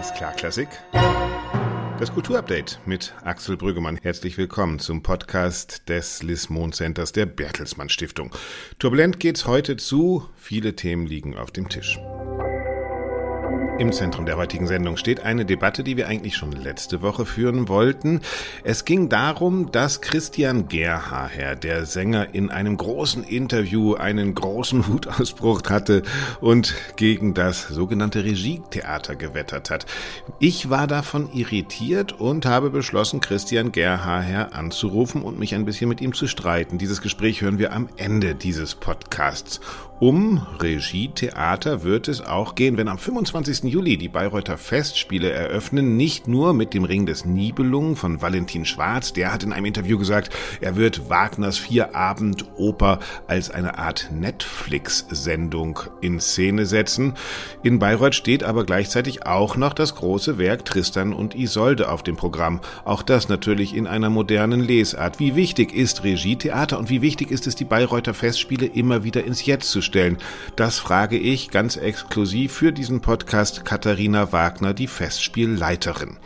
Alles klar, Klassik. Das Kulturupdate mit Axel Brüggemann. Herzlich willkommen zum Podcast des Lismon Centers der Bertelsmann Stiftung. Turbulent geht's heute zu. Viele Themen liegen auf dem Tisch. Im Zentrum der heutigen Sendung steht eine Debatte, die wir eigentlich schon letzte Woche führen wollten. Es ging darum, dass Christian Gerhaher, der Sänger, in einem großen Interview einen großen Wutausbruch hatte und gegen das sogenannte Regietheater gewettert hat. Ich war davon irritiert und habe beschlossen, Christian Gerhaher anzurufen und mich ein bisschen mit ihm zu streiten. Dieses Gespräch hören wir am Ende dieses Podcasts. Um Regietheater wird es auch gehen, wenn am 25. Juli die Bayreuther Festspiele eröffnen, nicht nur mit dem Ring des Nibelungen von Valentin Schwarz, der hat in einem Interview gesagt, er wird Wagners Vierabend-Oper als eine Art Netflix-Sendung in Szene setzen. In Bayreuth steht aber gleichzeitig auch noch das große Werk Tristan und Isolde auf dem Programm. Auch das natürlich in einer modernen Lesart. Wie wichtig ist Regietheater und wie wichtig ist es, die Bayreuther Festspiele immer wieder ins Jetzt zu stellen? Das frage ich ganz exklusiv für diesen Podcast Katharina Wagner, die Festspielleiterin.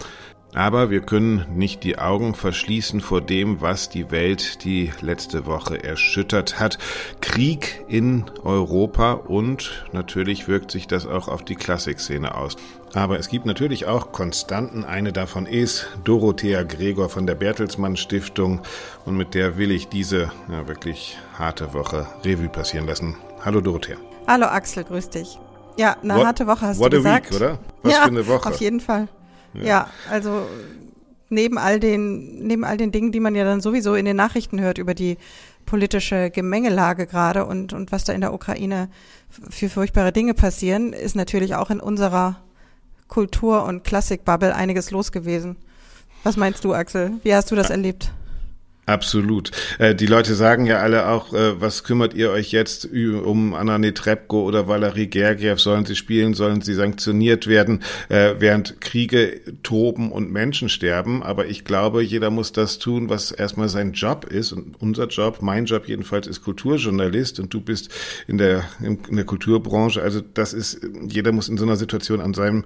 Aber wir können nicht die Augen verschließen vor dem, was die Welt die letzte Woche erschüttert hat. Krieg in Europa und natürlich wirkt sich das auch auf die Klassikszene aus. Aber es gibt natürlich auch Konstanten. Eine davon ist Dorothea Gregor von der Bertelsmann Stiftung. Und mit der will ich diese ja, wirklich harte Woche Revue passieren lassen. Hallo Dorothea. Hallo Axel, grüß dich. Ja, eine what, harte Woche hast du gesagt. What a week, oder? Was ja, für eine Woche. auf jeden Fall. Ja. ja, also neben all den neben all den Dingen, die man ja dann sowieso in den Nachrichten hört über die politische Gemengelage gerade und und was da in der Ukraine für furchtbare Dinge passieren, ist natürlich auch in unserer Kultur- und Klassikbubble einiges los gewesen. Was meinst du, Axel? Wie hast du das erlebt? Absolut. Äh, die Leute sagen ja alle auch, äh, was kümmert ihr euch jetzt um Anna Netrebko oder Valerie Gergiev? Sollen sie spielen? Sollen sie sanktioniert werden? Äh, während Kriege toben und Menschen sterben. Aber ich glaube, jeder muss das tun, was erstmal sein Job ist. Und unser Job, mein Job jedenfalls, ist Kulturjournalist und du bist in der, in der Kulturbranche. Also das ist, jeder muss in so einer Situation an seinem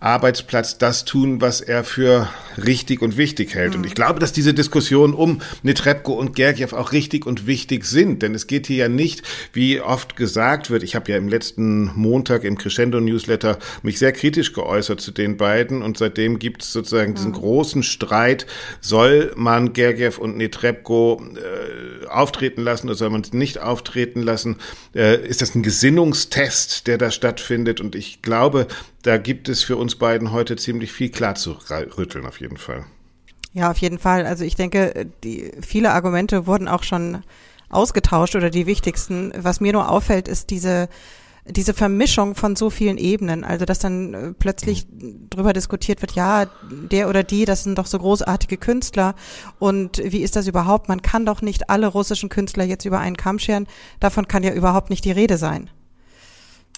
Arbeitsplatz das tun, was er für richtig und wichtig hält. Mhm. Und ich glaube, dass diese Diskussion um Netrebko und Gergiev auch richtig und wichtig sind. Denn es geht hier ja nicht, wie oft gesagt wird, ich habe ja im letzten Montag im Crescendo-Newsletter mich sehr kritisch geäußert zu den beiden und seitdem gibt es sozusagen diesen mhm. großen Streit, soll man Gergiev und Netrebko äh, auftreten lassen oder soll man es nicht auftreten lassen? Äh, ist das ein Gesinnungstest, der da stattfindet? Und ich glaube, da gibt es für uns beiden heute ziemlich viel klar zu rütteln, auf jeden Fall. Ja, auf jeden Fall. Also ich denke, die, viele Argumente wurden auch schon ausgetauscht oder die wichtigsten. Was mir nur auffällt, ist diese diese Vermischung von so vielen Ebenen, also dass dann äh, plötzlich drüber diskutiert wird, ja, der oder die, das sind doch so großartige Künstler und wie ist das überhaupt? Man kann doch nicht alle russischen Künstler jetzt über einen Kamm scheren. Davon kann ja überhaupt nicht die Rede sein.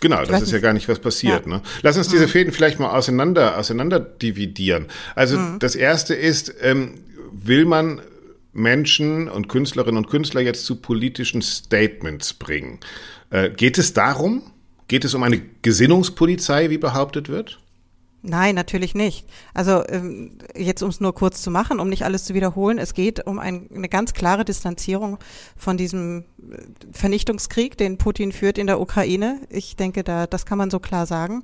Genau, das ist ja gar nicht, was passiert. Ja. Ne? Lass uns diese mhm. Fäden vielleicht mal auseinander, auseinander dividieren. Also mhm. das erste ist, ähm, will man Menschen und Künstlerinnen und Künstler jetzt zu politischen Statements bringen? Äh, geht es darum? Geht es um eine Gesinnungspolizei, wie behauptet wird? Nein, natürlich nicht. Also ähm, jetzt, um es nur kurz zu machen, um nicht alles zu wiederholen, es geht um ein, eine ganz klare Distanzierung von diesem äh, Vernichtungskrieg, den Putin führt in der Ukraine. Ich denke, da das kann man so klar sagen.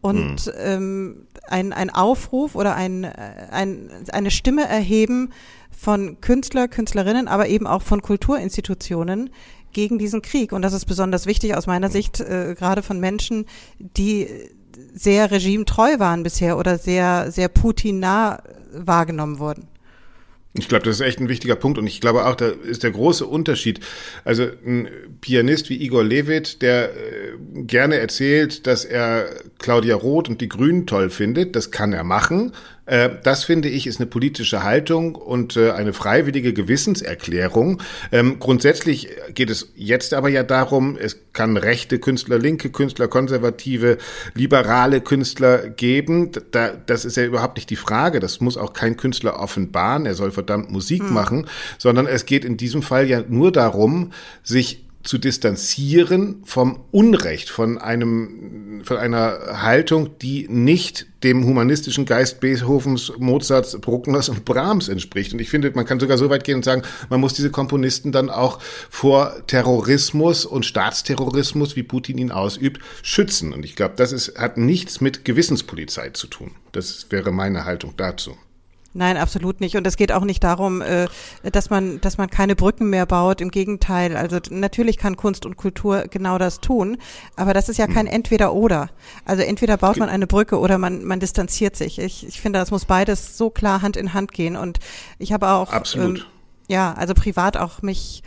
Und hm. ähm, ein, ein Aufruf oder ein, äh, ein, eine Stimme erheben von Künstler, Künstlerinnen, aber eben auch von Kulturinstitutionen gegen diesen Krieg. Und das ist besonders wichtig aus meiner Sicht, äh, gerade von Menschen, die sehr regimetreu waren bisher oder sehr, sehr Putin-nah wahrgenommen wurden. Ich glaube, das ist echt ein wichtiger Punkt und ich glaube auch, da ist der große Unterschied. Also ein Pianist wie Igor Levit, der äh, gerne erzählt, dass er Claudia Roth und die Grünen toll findet, das kann er machen. Äh, das finde ich ist eine politische Haltung und äh, eine freiwillige Gewissenserklärung. Ähm, grundsätzlich geht es jetzt aber ja darum, es kann rechte Künstler, linke Künstler, konservative, liberale Künstler geben. Da, das ist ja überhaupt nicht die Frage. Das muss auch kein Künstler offenbaren. Er soll verdammt Musik hm. machen, sondern es geht in diesem Fall ja nur darum, sich zu distanzieren vom Unrecht, von einem, von einer Haltung, die nicht dem humanistischen Geist Beethovens, Mozarts, Bruckners und Brahms entspricht. Und ich finde, man kann sogar so weit gehen und sagen, man muss diese Komponisten dann auch vor Terrorismus und Staatsterrorismus, wie Putin ihn ausübt, schützen. Und ich glaube, das ist, hat nichts mit Gewissenspolizei zu tun. Das wäre meine Haltung dazu. Nein, absolut nicht. Und es geht auch nicht darum, äh, dass man, dass man keine Brücken mehr baut. Im Gegenteil. Also natürlich kann Kunst und Kultur genau das tun. Aber das ist ja kein hm. Entweder-Oder. Also entweder baut man eine Brücke oder man, man distanziert sich. Ich, ich finde, das muss beides so klar Hand in Hand gehen. Und ich habe auch, absolut. Ähm, ja, also privat auch mich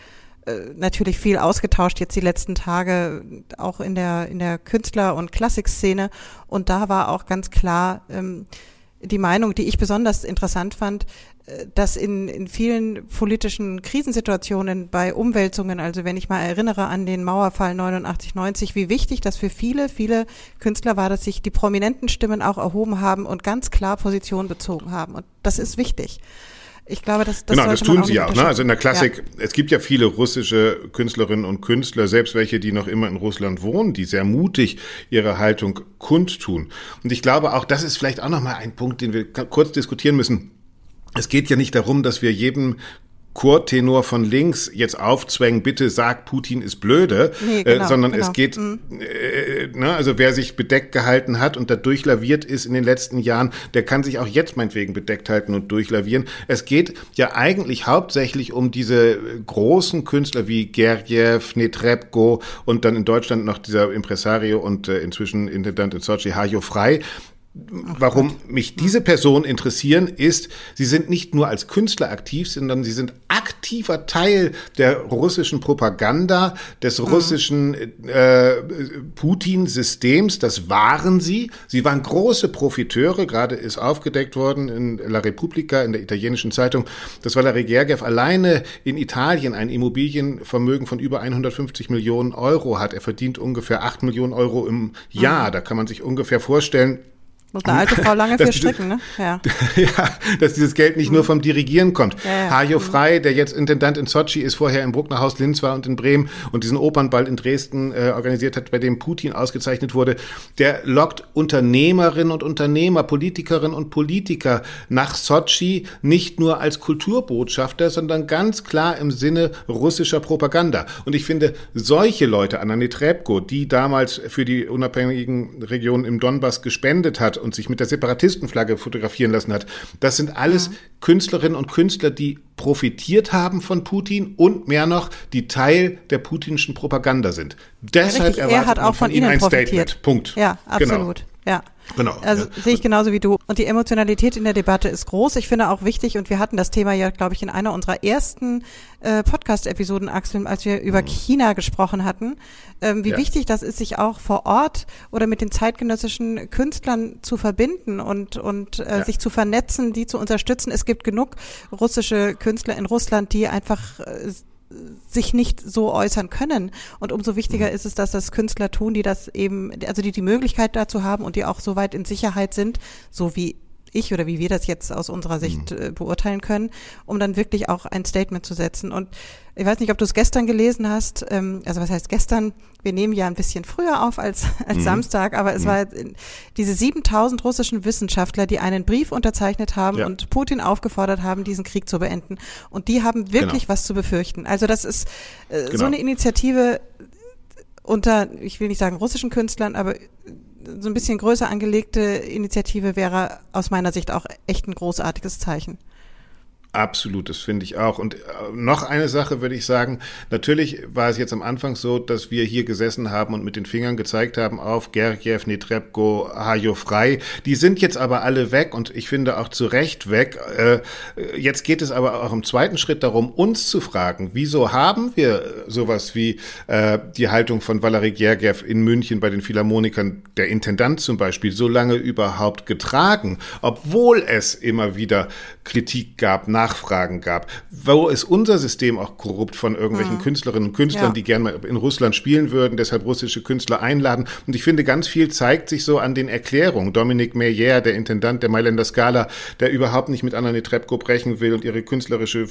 äh, natürlich viel ausgetauscht jetzt die letzten Tage auch in der in der Künstler- und Klassikszene und da war auch ganz klar ähm, die Meinung, die ich besonders interessant fand, äh, dass in, in vielen politischen Krisensituationen bei Umwälzungen, also wenn ich mal erinnere an den Mauerfall 89, 90, wie wichtig das für viele, viele Künstler war, dass sich die prominenten Stimmen auch erhoben haben und ganz klar Position bezogen haben. Und das ist wichtig. Ich glaube, das, das Genau, das tun sie auch. Ne? Also in der Klassik, ja. es gibt ja viele russische Künstlerinnen und Künstler, selbst welche, die noch immer in Russland wohnen, die sehr mutig ihre Haltung kundtun. Und ich glaube auch, das ist vielleicht auch nochmal ein Punkt, den wir kurz diskutieren müssen. Es geht ja nicht darum, dass wir jedem Chortenor von links jetzt aufzwängen, bitte sag, Putin ist blöde, nee, äh, genau, äh, sondern genau. es geht, mhm. äh, ne, also wer sich bedeckt gehalten hat und da durchlaviert ist in den letzten Jahren, der kann sich auch jetzt meinetwegen bedeckt halten und durchlavieren. Es geht ja eigentlich hauptsächlich um diese großen Künstler wie Gergiev, Netrebko und dann in Deutschland noch dieser Impresario und äh, inzwischen Intendant in Sochi, Hajo Frei, Warum mich diese Personen interessieren, ist, sie sind nicht nur als Künstler aktiv, sondern sie sind aktiver Teil der russischen Propaganda, des mhm. russischen äh, Putin-Systems. Das waren sie. Sie waren große Profiteure. Gerade ist aufgedeckt worden in La Repubblica, in der italienischen Zeitung, dass Valery Gergiev alleine in Italien ein Immobilienvermögen von über 150 Millionen Euro hat. Er verdient ungefähr 8 Millionen Euro im Jahr. Mhm. Da kann man sich ungefähr vorstellen, muss eine alte Frau lange für stricken, ne? Ja. ja, dass dieses Geld nicht nur vom Dirigieren kommt. Ja, ja. Hajo mhm. Frei, der jetzt Intendant in Sochi ist, vorher im Bruckner Haus Linz war und in Bremen und diesen Opernball in Dresden äh, organisiert hat, bei dem Putin ausgezeichnet wurde, der lockt Unternehmerinnen und Unternehmer, Politikerinnen und Politiker nach Sochi nicht nur als Kulturbotschafter, sondern ganz klar im Sinne russischer Propaganda. Und ich finde, solche Leute, Anna Netrebko, die damals für die unabhängigen Regionen im Donbass gespendet hat, und sich mit der Separatistenflagge fotografieren lassen hat. Das sind alles ja. Künstlerinnen und Künstler, die profitiert haben von Putin und mehr noch, die Teil der putinschen Propaganda sind. Deshalb ja, erwartet er hat auch von, von Ihnen ein profitiert. Statement. Punkt. Ja, genau. absolut. Genau. Ja. Genau. Also ja. sehe ich genauso wie du. Und die Emotionalität in der Debatte ist groß. Ich finde auch wichtig, und wir hatten das Thema ja, glaube ich, in einer unserer ersten äh, Podcast-Episoden, Axel, als wir über mhm. China gesprochen hatten, ähm, wie ja. wichtig das ist, sich auch vor Ort oder mit den zeitgenössischen Künstlern zu verbinden und, und äh, ja. sich zu vernetzen, die zu unterstützen. Es gibt genug russische Künstler in Russland, die einfach äh, sich nicht so äußern können. Und umso wichtiger mhm. ist es, dass das Künstler tun, die das eben, also die die Möglichkeit dazu haben und die auch so weit in Sicherheit sind, so wie ich oder wie wir das jetzt aus unserer Sicht mhm. äh, beurteilen können, um dann wirklich auch ein Statement zu setzen. Und ich weiß nicht, ob du es gestern gelesen hast, ähm, also was heißt gestern? Wir nehmen ja ein bisschen früher auf als, als mhm. Samstag, aber es mhm. war diese 7000 russischen Wissenschaftler, die einen Brief unterzeichnet haben ja. und Putin aufgefordert haben, diesen Krieg zu beenden. Und die haben wirklich genau. was zu befürchten. Also das ist äh, genau. so eine Initiative unter, ich will nicht sagen russischen Künstlern, aber so ein bisschen größer angelegte Initiative wäre aus meiner Sicht auch echt ein großartiges Zeichen. Absolut, das finde ich auch. Und äh, noch eine Sache würde ich sagen. Natürlich war es jetzt am Anfang so, dass wir hier gesessen haben und mit den Fingern gezeigt haben auf Gergiev, Netrebko, Hajo Frei. Die sind jetzt aber alle weg und ich finde auch zu Recht weg. Äh, jetzt geht es aber auch im zweiten Schritt darum, uns zu fragen, wieso haben wir sowas wie äh, die Haltung von Valery Gergiev in München bei den Philharmonikern, der Intendant zum Beispiel, so lange überhaupt getragen, obwohl es immer wieder Kritik gab Nachfragen gab. Wo ist unser System auch korrupt von irgendwelchen mhm. Künstlerinnen und Künstlern, ja. die gerne mal in Russland spielen würden, deshalb russische Künstler einladen. Und ich finde, ganz viel zeigt sich so an den Erklärungen. Dominik Meyer, der Intendant der Mailänder Scala, der überhaupt nicht mit Anna Netrebko brechen will und ihre künstlerische äh,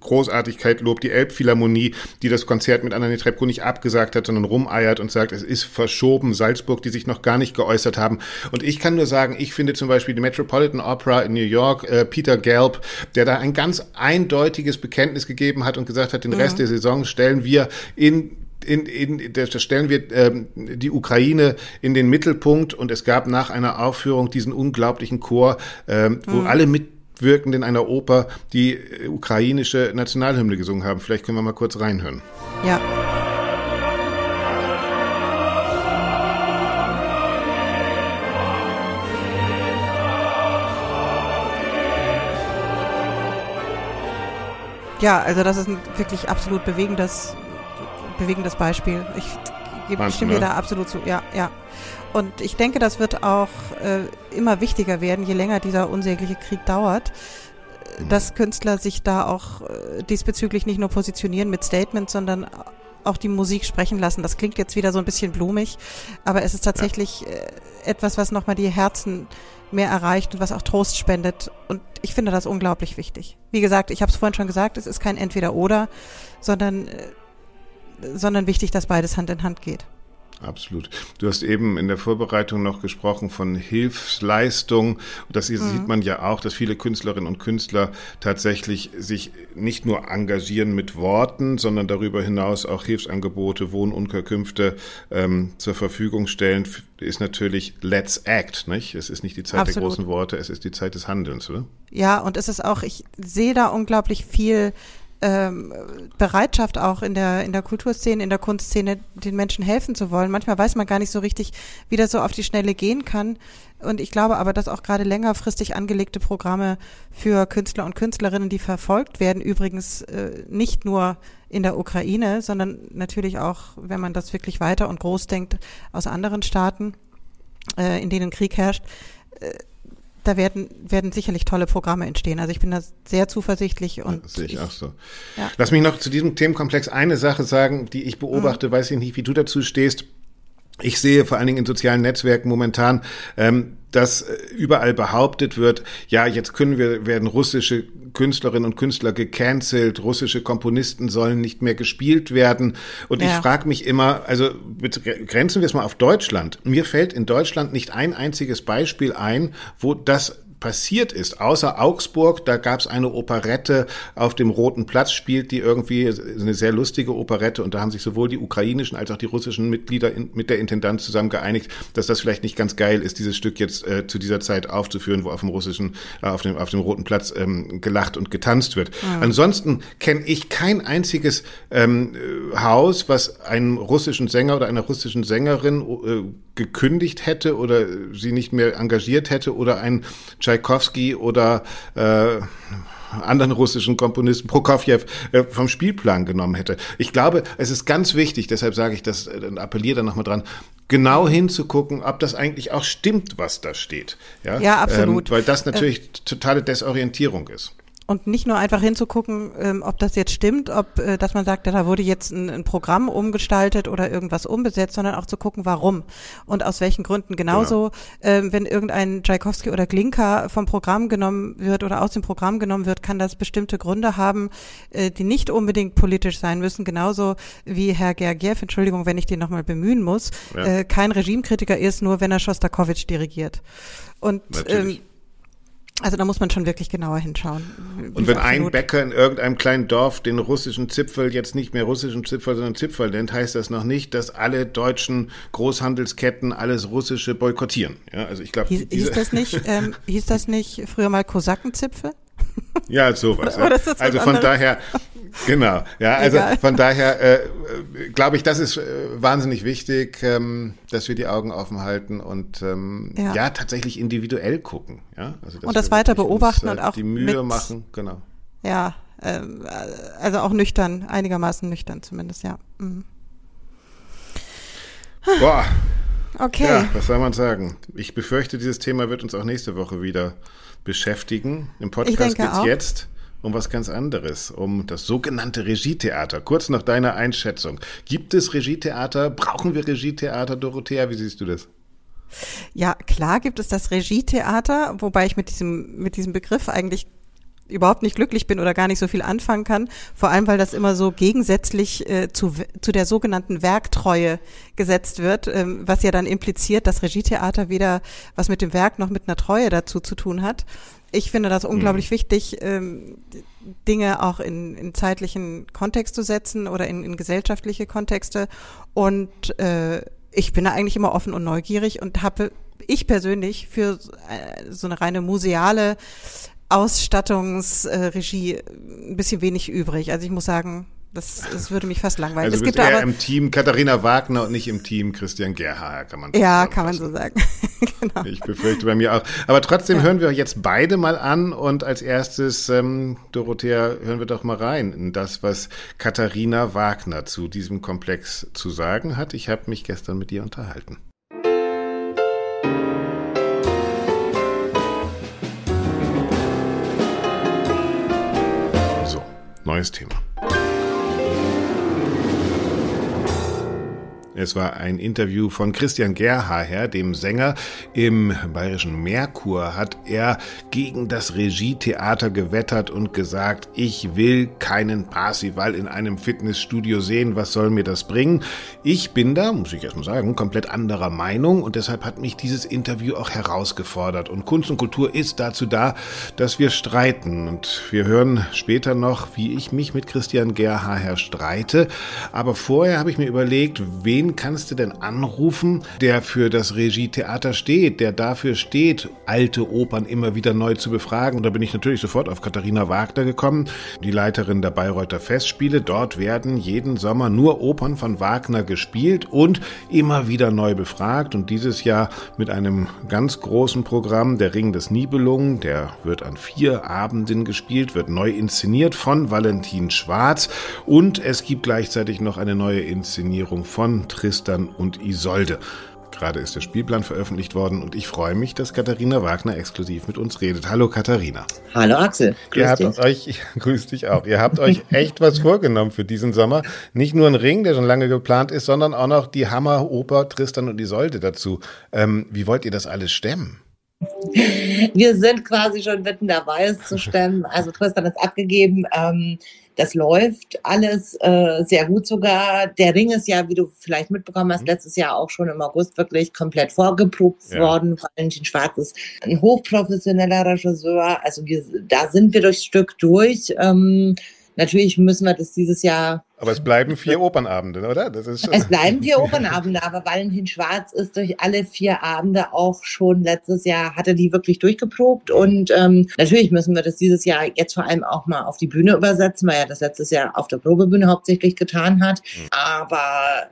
Großartigkeit lobt, die Elbphilharmonie, die das Konzert mit Anna Netrebko nicht abgesagt hat, sondern rumeiert und sagt, es ist verschoben, Salzburg, die sich noch gar nicht geäußert haben. Und ich kann nur sagen, ich finde zum Beispiel die Metropolitan Opera in New York, äh, Peter Gelb, der da ein ganz eindeutiges Bekenntnis gegeben hat und gesagt hat, den mhm. Rest der Saison stellen wir in in, in, da stellen wir ähm, die Ukraine in den Mittelpunkt und es gab nach einer Aufführung diesen unglaublichen Chor, ähm, wo mhm. alle mitwirkend in einer Oper die ukrainische Nationalhymne gesungen haben. Vielleicht können wir mal kurz reinhören. Ja. Ja, also das ist ein wirklich absolut bewegendes, bewegendes Beispiel. Ich, ich stimme dir ne? da absolut zu. Ja, ja. Und ich denke, das wird auch äh, immer wichtiger werden, je länger dieser unsägliche Krieg dauert, mhm. dass Künstler sich da auch äh, diesbezüglich nicht nur positionieren mit Statements, sondern auch die Musik sprechen lassen. Das klingt jetzt wieder so ein bisschen blumig, aber es ist tatsächlich ja. äh, etwas, was nochmal die Herzen mehr erreicht und was auch Trost spendet. Und ich finde das unglaublich wichtig. Wie gesagt, ich habe es vorhin schon gesagt, es ist kein Entweder-Oder, sondern, äh, sondern wichtig, dass beides Hand in Hand geht. Absolut. Du hast eben in der Vorbereitung noch gesprochen von Hilfsleistung. Das mhm. sieht man ja auch, dass viele Künstlerinnen und Künstler tatsächlich sich nicht nur engagieren mit Worten, sondern darüber hinaus auch Hilfsangebote, Wohnunterkünfte ähm, zur Verfügung stellen. Ist natürlich Let's Act, nicht? Es ist nicht die Zeit Absolut. der großen Worte, es ist die Zeit des Handelns, oder? Ja, und es ist auch, ich sehe da unglaublich viel ähm, Bereitschaft auch in der, in der Kulturszene, in der Kunstszene, den Menschen helfen zu wollen. Manchmal weiß man gar nicht so richtig, wie das so auf die Schnelle gehen kann. Und ich glaube aber, dass auch gerade längerfristig angelegte Programme für Künstler und Künstlerinnen, die verfolgt werden, übrigens äh, nicht nur in der Ukraine, sondern natürlich auch, wenn man das wirklich weiter und groß denkt, aus anderen Staaten, äh, in denen Krieg herrscht, äh, da werden, werden sicherlich tolle Programme entstehen. Also ich bin da sehr zuversichtlich und. Das sehe ich, ich auch so. Ja. Lass mich noch zu diesem Themenkomplex eine Sache sagen, die ich beobachte, mhm. weiß ich nicht, wie du dazu stehst. Ich sehe vor allen Dingen in sozialen Netzwerken momentan, ähm, dass äh, überall behauptet wird, ja, jetzt können wir, werden russische Künstlerinnen und Künstler gecancelt, russische Komponisten sollen nicht mehr gespielt werden. Und ja. ich frage mich immer, also grenzen wir es mal auf Deutschland. Mir fällt in Deutschland nicht ein einziges Beispiel ein, wo das passiert ist, außer Augsburg, da gab es eine Operette auf dem Roten Platz, spielt die irgendwie eine sehr lustige Operette und da haben sich sowohl die ukrainischen als auch die russischen Mitglieder in, mit der Intendanz zusammen geeinigt, dass das vielleicht nicht ganz geil ist, dieses Stück jetzt äh, zu dieser Zeit aufzuführen, wo auf dem russischen, äh, auf dem auf dem Roten Platz ähm, gelacht und getanzt wird. Mhm. Ansonsten kenne ich kein einziges ähm, Haus, was einem russischen Sänger oder einer russischen Sängerin äh, gekündigt hätte oder sie nicht mehr engagiert hätte oder ein Tschaikowski oder äh, anderen russischen Komponisten Prokofjew äh, vom Spielplan genommen hätte. Ich glaube, es ist ganz wichtig, deshalb sage ich das äh, und appelliere da nochmal dran, genau hinzugucken, ob das eigentlich auch stimmt, was da steht. Ja, ja absolut. Ähm, weil das natürlich äh, totale Desorientierung ist. Und nicht nur einfach hinzugucken, ähm, ob das jetzt stimmt, ob, äh, dass man sagt, ja, da wurde jetzt ein, ein, Programm umgestaltet oder irgendwas umbesetzt, sondern auch zu gucken, warum und aus welchen Gründen. Genauso, genau. ähm, wenn irgendein Tchaikovsky oder Glinka vom Programm genommen wird oder aus dem Programm genommen wird, kann das bestimmte Gründe haben, äh, die nicht unbedingt politisch sein müssen. Genauso wie Herr Gergiev, Entschuldigung, wenn ich den nochmal bemühen muss, ja. äh, kein Regimekritiker ist, nur wenn er Schostakowitsch dirigiert. Und ähm, also da muss man schon wirklich genauer hinschauen. Und wenn ein Bäcker in irgendeinem kleinen Dorf den russischen Zipfel jetzt nicht mehr russischen Zipfel, sondern Zipfel nennt, heißt das noch nicht, dass alle deutschen Großhandelsketten alles russische boykottieren. Ja, also ich glaube, hieß, hieß das nicht, ähm, hieß das nicht früher mal Kosakenzipfel? Ja, sowas. Ja. Also von daher, Genau, ja, also Egal. von daher äh, glaube ich, das ist äh, wahnsinnig wichtig, ähm, dass wir die Augen offen halten und ähm, ja. ja tatsächlich individuell gucken. Ja? Also, und das weiter beobachten uns, äh, und auch die Mühe mit, machen, genau. Ja, äh, also auch nüchtern, einigermaßen nüchtern zumindest, ja. Mhm. Boah. Okay. Ja, was soll man sagen? Ich befürchte, dieses Thema wird uns auch nächste Woche wieder beschäftigen. Im Podcast geht's auch. jetzt um was ganz anderes, um das sogenannte Regietheater. Kurz nach deiner Einschätzung. Gibt es Regietheater? Brauchen wir Regietheater, Dorothea? Wie siehst du das? Ja, klar gibt es das Regietheater, wobei ich mit diesem, mit diesem Begriff eigentlich überhaupt nicht glücklich bin oder gar nicht so viel anfangen kann. Vor allem, weil das immer so gegensätzlich äh, zu, zu der sogenannten Werktreue gesetzt wird, ähm, was ja dann impliziert, dass Regietheater weder was mit dem Werk noch mit einer Treue dazu zu tun hat. Ich finde das unglaublich mhm. wichtig, ähm, Dinge auch in, in zeitlichen Kontext zu setzen oder in, in gesellschaftliche Kontexte. Und äh, ich bin da eigentlich immer offen und neugierig und habe ich persönlich für äh, so eine reine museale Ausstattungsregie ein bisschen wenig übrig. Also ich muss sagen, das, das würde mich fast langweilen. Also es gibt eher aber, im Team Katharina Wagner und nicht im Team Christian Gerhaher, kann man Ja, kann man so sagen. genau. Ich befürchte bei mir auch. Aber trotzdem ja. hören wir jetzt beide mal an und als erstes, ähm, Dorothea, hören wir doch mal rein in das, was Katharina Wagner zu diesem Komplex zu sagen hat. Ich habe mich gestern mit ihr unterhalten. Neues Thema. Es war ein Interview von Christian Gerhaher, dem Sänger. Im bayerischen Merkur hat er gegen das Regietheater gewettert und gesagt, ich will keinen Parsival in einem Fitnessstudio sehen. Was soll mir das bringen? Ich bin da, muss ich erstmal sagen, komplett anderer Meinung und deshalb hat mich dieses Interview auch herausgefordert. Und Kunst und Kultur ist dazu da, dass wir streiten. Und wir hören später noch, wie ich mich mit Christian Gerhaher streite. Aber vorher habe ich mir überlegt, wen kannst du denn anrufen, der für das Regietheater steht, der dafür steht, alte Opern immer wieder neu zu befragen? Und da bin ich natürlich sofort auf Katharina Wagner gekommen, die Leiterin der Bayreuther Festspiele. Dort werden jeden Sommer nur Opern von Wagner gespielt und immer wieder neu befragt. Und dieses Jahr mit einem ganz großen Programm, der Ring des Nibelungen, der wird an vier Abenden gespielt, wird neu inszeniert von Valentin Schwarz und es gibt gleichzeitig noch eine neue Inszenierung von Tristan und Isolde. Gerade ist der Spielplan veröffentlicht worden und ich freue mich, dass Katharina Wagner exklusiv mit uns redet. Hallo Katharina. Hallo Axel. Grüß Ihr habt dich. euch, grüß dich auch. Ihr habt euch echt was vorgenommen für diesen Sommer. Nicht nur ein Ring, der schon lange geplant ist, sondern auch noch die Hammeroper Tristan und Isolde dazu. Ähm, wie wollt ihr das alles stemmen? Wir sind quasi schon mitten dabei, es zu stemmen. Also Tristan ist abgegeben. Ähm, das läuft alles äh, sehr gut sogar. Der Ring ist ja, wie du vielleicht mitbekommen hast, mhm. letztes Jahr auch schon im August wirklich komplett vorgeprobt ja. worden. Valentin Schwarz ist ein hochprofessioneller Regisseur. Also wir, da sind wir durchs Stück durch. Ähm, Natürlich müssen wir das dieses Jahr. Aber es bleiben vier Opernabende, oder? Das ist es bleiben vier Opernabende, aber Valentin Schwarz ist durch alle vier Abende auch schon letztes Jahr, hatte die wirklich durchgeprobt. Und ähm, natürlich müssen wir das dieses Jahr jetzt vor allem auch mal auf die Bühne übersetzen, weil er das letztes Jahr auf der Probebühne hauptsächlich getan hat. Aber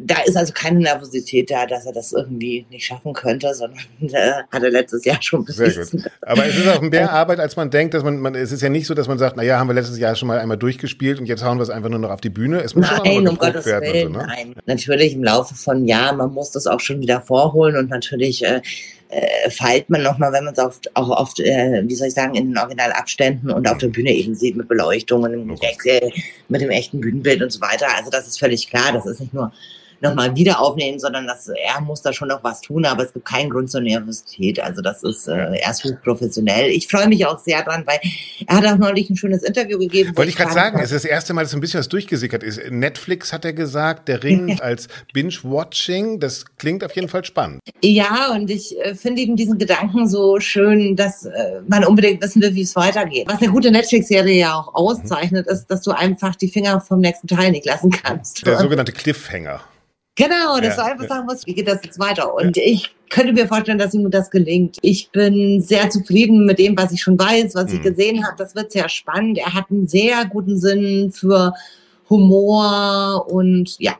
da ist also keine Nervosität da, dass er das irgendwie nicht schaffen könnte, sondern äh, hat er letztes Jahr schon bewiesen. Sehr gut. Aber es ist auch mehr Arbeit, als man denkt, dass man, man, es ist ja nicht so, dass man sagt, na ja, haben wir letztes Jahr schon mal einmal durchgespielt und jetzt hauen wir es einfach nur noch auf die Bühne. Es muss nein, um Gottes werden Willen, so, ne? nein. Natürlich im Laufe von Jahren, man muss das auch schon wieder vorholen und natürlich äh, äh, feilt man nochmal, wenn man es auch oft, äh, wie soll ich sagen, in den Originalabständen und auf der Bühne eben sieht mit Beleuchtungen, mit, äh, mit dem echten Bühnenbild und so weiter. Also das ist völlig klar. Das ist nicht nur nochmal wieder aufnehmen, sondern dass er muss da schon noch was tun, aber es gibt keinen Grund zur Nervosität. Also das ist äh, erst hochprofessionell. Ich freue mich auch sehr dran, weil er hat auch neulich ein schönes Interview gegeben. Wollte ich gerade sagen, es ist das erste Mal, dass so ein bisschen was durchgesickert ist. Netflix hat er gesagt, der Ring als Binge-Watching, das klingt auf jeden Fall spannend. Ja, und ich äh, finde eben diesen Gedanken so schön, dass äh, man unbedingt wissen will, wie es weitergeht. Was eine gute Netflix-Serie ja auch auszeichnet, mhm. ist, dass du einfach die Finger vom nächsten Teil nicht lassen kannst. Der sogenannte Cliffhanger. Genau, dass ja, du einfach sagen musst, wie geht das jetzt weiter? Und ja. ich könnte mir vorstellen, dass ihm das gelingt. Ich bin sehr zufrieden mit dem, was ich schon weiß, was mhm. ich gesehen habe. Das wird sehr spannend. Er hat einen sehr guten Sinn für Humor und ja,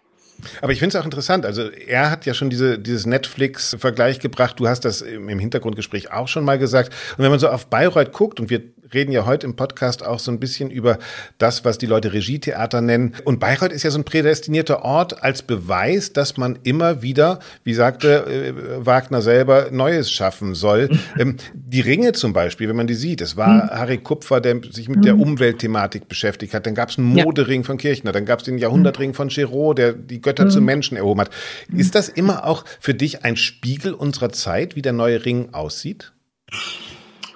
Aber ich finde es auch interessant. Also er hat ja schon diese, dieses Netflix-Vergleich gebracht. Du hast das im Hintergrundgespräch auch schon mal gesagt. Und wenn man so auf Bayreuth guckt und wir reden ja heute im Podcast auch so ein bisschen über das, was die Leute Regietheater nennen. Und Bayreuth ist ja so ein prädestinierter Ort als Beweis, dass man immer wieder, wie sagte äh, Wagner selber, Neues schaffen soll. ähm, die Ringe zum Beispiel, wenn man die sieht, es war mhm. Harry Kupfer, der sich mit der mhm. Umweltthematik beschäftigt hat. Dann gab es einen Modering ja. von Kirchner, dann gab es den Jahrhundertring von Giraud, der die Götter mhm. zu Menschen erhoben hat. Ist das immer auch für dich ein Spiegel unserer Zeit, wie der neue Ring aussieht?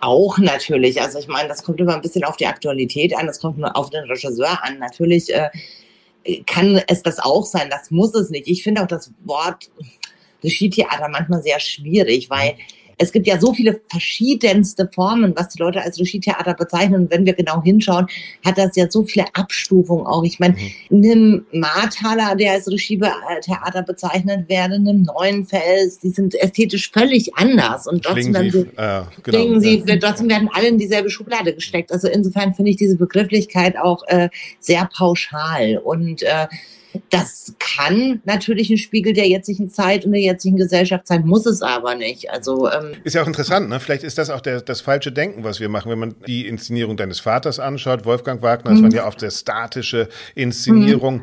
Auch natürlich. Also ich meine, das kommt immer ein bisschen auf die Aktualität an, das kommt nur auf den Regisseur an. Natürlich äh, kann es das auch sein, das muss es nicht. Ich finde auch das Wort Regietheater manchmal sehr schwierig, weil es gibt ja so viele verschiedenste Formen, was die Leute als Regietheater bezeichnen. Und wenn wir genau hinschauen, hat das ja so viele Abstufungen auch. Ich meine, mhm. nimm Marthaler, der als Regietheater bezeichnet werde, nimm Neuenfels, die sind ästhetisch völlig anders. Und trotzdem werden sie, äh, genau, sie ja. trotzdem werden alle in dieselbe Schublade gesteckt. Also insofern finde ich diese Begrifflichkeit auch äh, sehr pauschal. Und äh, das kann natürlich ein Spiegel der jetzigen Zeit und der jetzigen Gesellschaft sein, muss es aber nicht. Also ähm ist ja auch interessant, ne? Vielleicht ist das auch der, das falsche Denken, was wir machen, wenn man die Inszenierung deines Vaters anschaut, Wolfgang Wagner, das mhm. waren ja oft sehr statische Inszenierungen,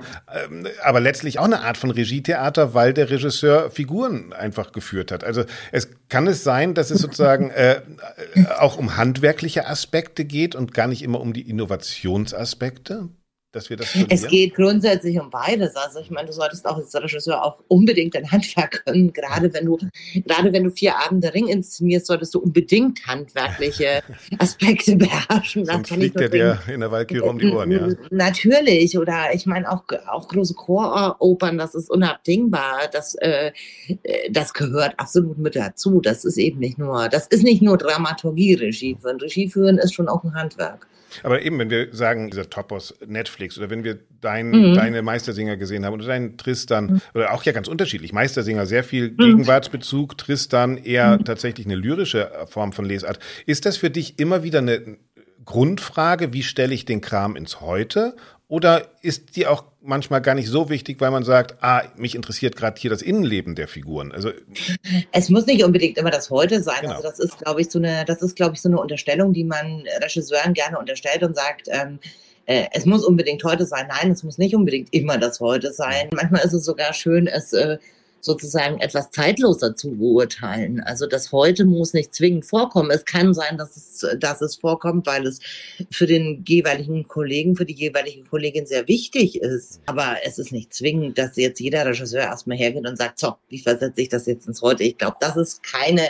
mhm. ähm, aber letztlich auch eine Art von Regietheater, weil der Regisseur Figuren einfach geführt hat. Also es kann es sein, dass es sozusagen äh, auch um handwerkliche Aspekte geht und gar nicht immer um die Innovationsaspekte? Dass wir das studieren? Es geht grundsätzlich um beides. Also ich meine, du solltest auch als Regisseur auch unbedingt dein Handwerk können. Gerade wenn du, gerade wenn du vier Abende Ring inszenierst, solltest du unbedingt handwerkliche Aspekte beherrschen. Sonst fliegt der dir in der Walküre um die Ohren, ja. Natürlich. Oder ich meine auch, auch große Choropern, das ist unabdingbar. Das, äh, das gehört absolut mit dazu. Das ist eben nicht nur, das ist nicht nur Dramaturgie, Regie führen. Regie führen ist schon auch ein Handwerk. Aber eben, wenn wir sagen, dieser Topos Netflix oder wenn wir dein, mhm. deine Meistersinger gesehen haben oder deinen Tristan, mhm. oder auch ja ganz unterschiedlich, Meistersinger, sehr viel. Gegenwartsbezug, Tristan eher mhm. tatsächlich eine lyrische Form von Lesart. Ist das für dich immer wieder eine Grundfrage, wie stelle ich den Kram ins Heute? Oder ist die auch manchmal gar nicht so wichtig, weil man sagt, ah, mich interessiert gerade hier das Innenleben der Figuren. Also es muss nicht unbedingt immer das Heute sein. Genau. Also das ist, glaube ich, so eine, das ist, glaube ich, so eine Unterstellung, die man Regisseuren gerne unterstellt und sagt, ähm, äh, es muss unbedingt heute sein. Nein, es muss nicht unbedingt immer das Heute sein. Manchmal ist es sogar schön, es äh, sozusagen etwas zeitloser zu beurteilen. Also das heute muss nicht zwingend vorkommen. Es kann sein, dass es, dass es vorkommt, weil es für den jeweiligen Kollegen, für die jeweilige Kollegin sehr wichtig ist. Aber es ist nicht zwingend, dass jetzt jeder Regisseur erstmal hergeht und sagt, so, wie versetze ich das jetzt ins Heute? Ich glaube, das ist keine,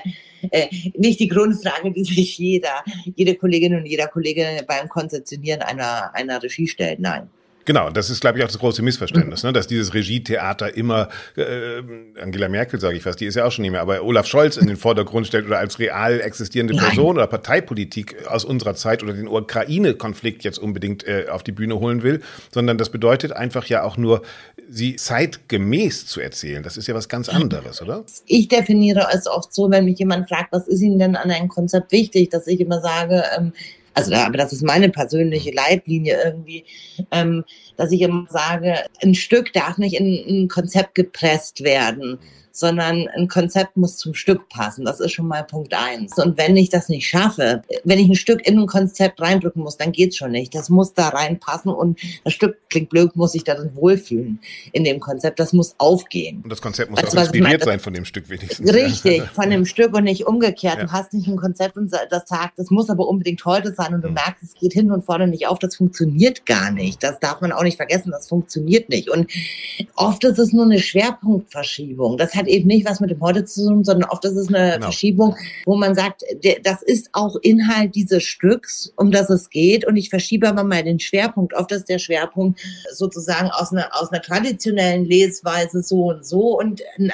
äh, nicht die Grundfrage, die sich jeder, jede Kollegin und jeder Kollege beim Konzeptionieren einer, einer Regie stellt. Nein. Genau, das ist, glaube ich, auch das große Missverständnis, ne? dass dieses Regietheater immer, äh, Angela Merkel sage ich fast, die ist ja auch schon nicht mehr, aber Olaf Scholz in den Vordergrund stellt oder als real existierende Person Nein. oder Parteipolitik aus unserer Zeit oder den Ukraine-Konflikt jetzt unbedingt äh, auf die Bühne holen will, sondern das bedeutet einfach ja auch nur, sie zeitgemäß zu erzählen. Das ist ja was ganz anderes, oder? Ich definiere es oft so, wenn mich jemand fragt, was ist Ihnen denn an einem Konzept wichtig, dass ich immer sage, ähm, also aber das ist meine persönliche Leitlinie irgendwie, ähm, dass ich immer sage, ein Stück darf nicht in ein Konzept gepresst werden sondern ein Konzept muss zum Stück passen. Das ist schon mal Punkt eins. Und wenn ich das nicht schaffe, wenn ich ein Stück in ein Konzept reindrücken muss, dann geht's schon nicht. Das muss da reinpassen und das Stück klingt blöd, muss sich darin wohlfühlen in dem Konzept. Das muss aufgehen. Und das Konzept muss also, auch inspiriert sein von dem Stück wenigstens. Richtig, von dem Stück und nicht umgekehrt. Ja. Du hast nicht ein Konzept und das sagt, das muss aber unbedingt heute sein und du mhm. merkst, es geht hin und vorne nicht auf. Das funktioniert gar nicht. Das darf man auch nicht vergessen. Das funktioniert nicht. Und oft ist es nur eine Schwerpunktverschiebung. Das hat hat eben nicht was mit dem Heute zu tun, sondern oft ist es eine genau. Verschiebung, wo man sagt, das ist auch Inhalt dieses Stücks, um das es geht. Und ich verschiebe aber mal den Schwerpunkt. Oft ist der Schwerpunkt sozusagen aus einer, aus einer traditionellen Lesweise so und so. Und ein,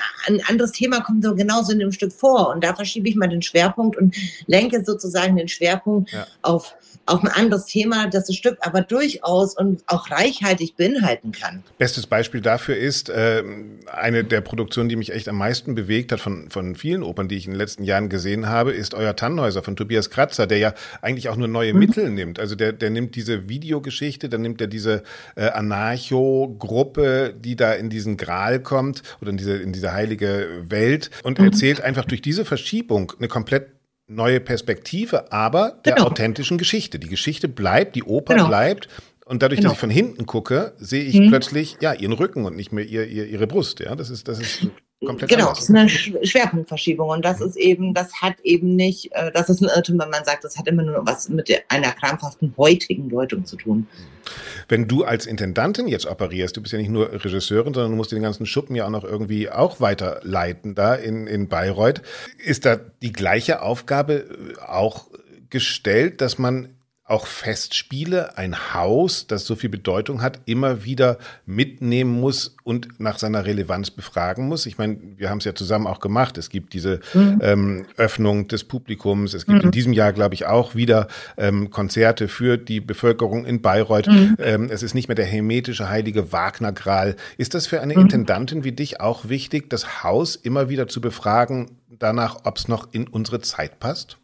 anderes Thema kommt so genauso in dem Stück vor. Und da verschiebe ich mal den Schwerpunkt und lenke sozusagen den Schwerpunkt ja. auf auf, ein anderes Thema, das das Stück aber durchaus und auch reichhaltig beinhalten kann. Bestes Beispiel dafür ist äh, eine der Produktionen, die mich echt am meisten bewegt hat von, von vielen Opern, die ich in den letzten Jahren gesehen habe, ist Euer Tannhäuser von Tobias Kratzer, der ja eigentlich auch nur neue mhm. Mittel nimmt. Also der, der nimmt diese Videogeschichte, dann nimmt er diese äh, Anarcho-Gruppe, die da in diesen Gral kommt oder in diese, in diese heilige Welt und mhm. erzählt einfach durch diese Verschiebung eine komplett neue Perspektive, aber der genau. authentischen Geschichte. Die Geschichte bleibt, die Oper genau. bleibt. Und dadurch, genau. dass ich von hinten gucke, sehe ich hm. plötzlich ja ihren Rücken und nicht mehr ihr, ihr, ihre Brust. Ja, das ist das ist komplett genau. Das ist eine Schwerpunktverschiebung und das mhm. ist eben, das hat eben nicht, äh, das ist ein Irrtum, wenn man sagt, das hat immer nur was mit einer krampfhaften heutigen Deutung zu tun. Wenn du als Intendantin jetzt operierst, du bist ja nicht nur Regisseurin, sondern du musst den ganzen Schuppen ja auch noch irgendwie auch weiterleiten da in, in Bayreuth. Ist da die gleiche Aufgabe auch gestellt, dass man auch Festspiele, ein Haus, das so viel Bedeutung hat, immer wieder mitnehmen muss und nach seiner Relevanz befragen muss. Ich meine, wir haben es ja zusammen auch gemacht. Es gibt diese mhm. ähm, Öffnung des Publikums. Es gibt mhm. in diesem Jahr, glaube ich, auch wieder ähm, Konzerte für die Bevölkerung in Bayreuth. Mhm. Ähm, es ist nicht mehr der hermetische heilige Wagner-Gral. Ist das für eine mhm. Intendantin wie dich auch wichtig, das Haus immer wieder zu befragen, danach, ob es noch in unsere Zeit passt?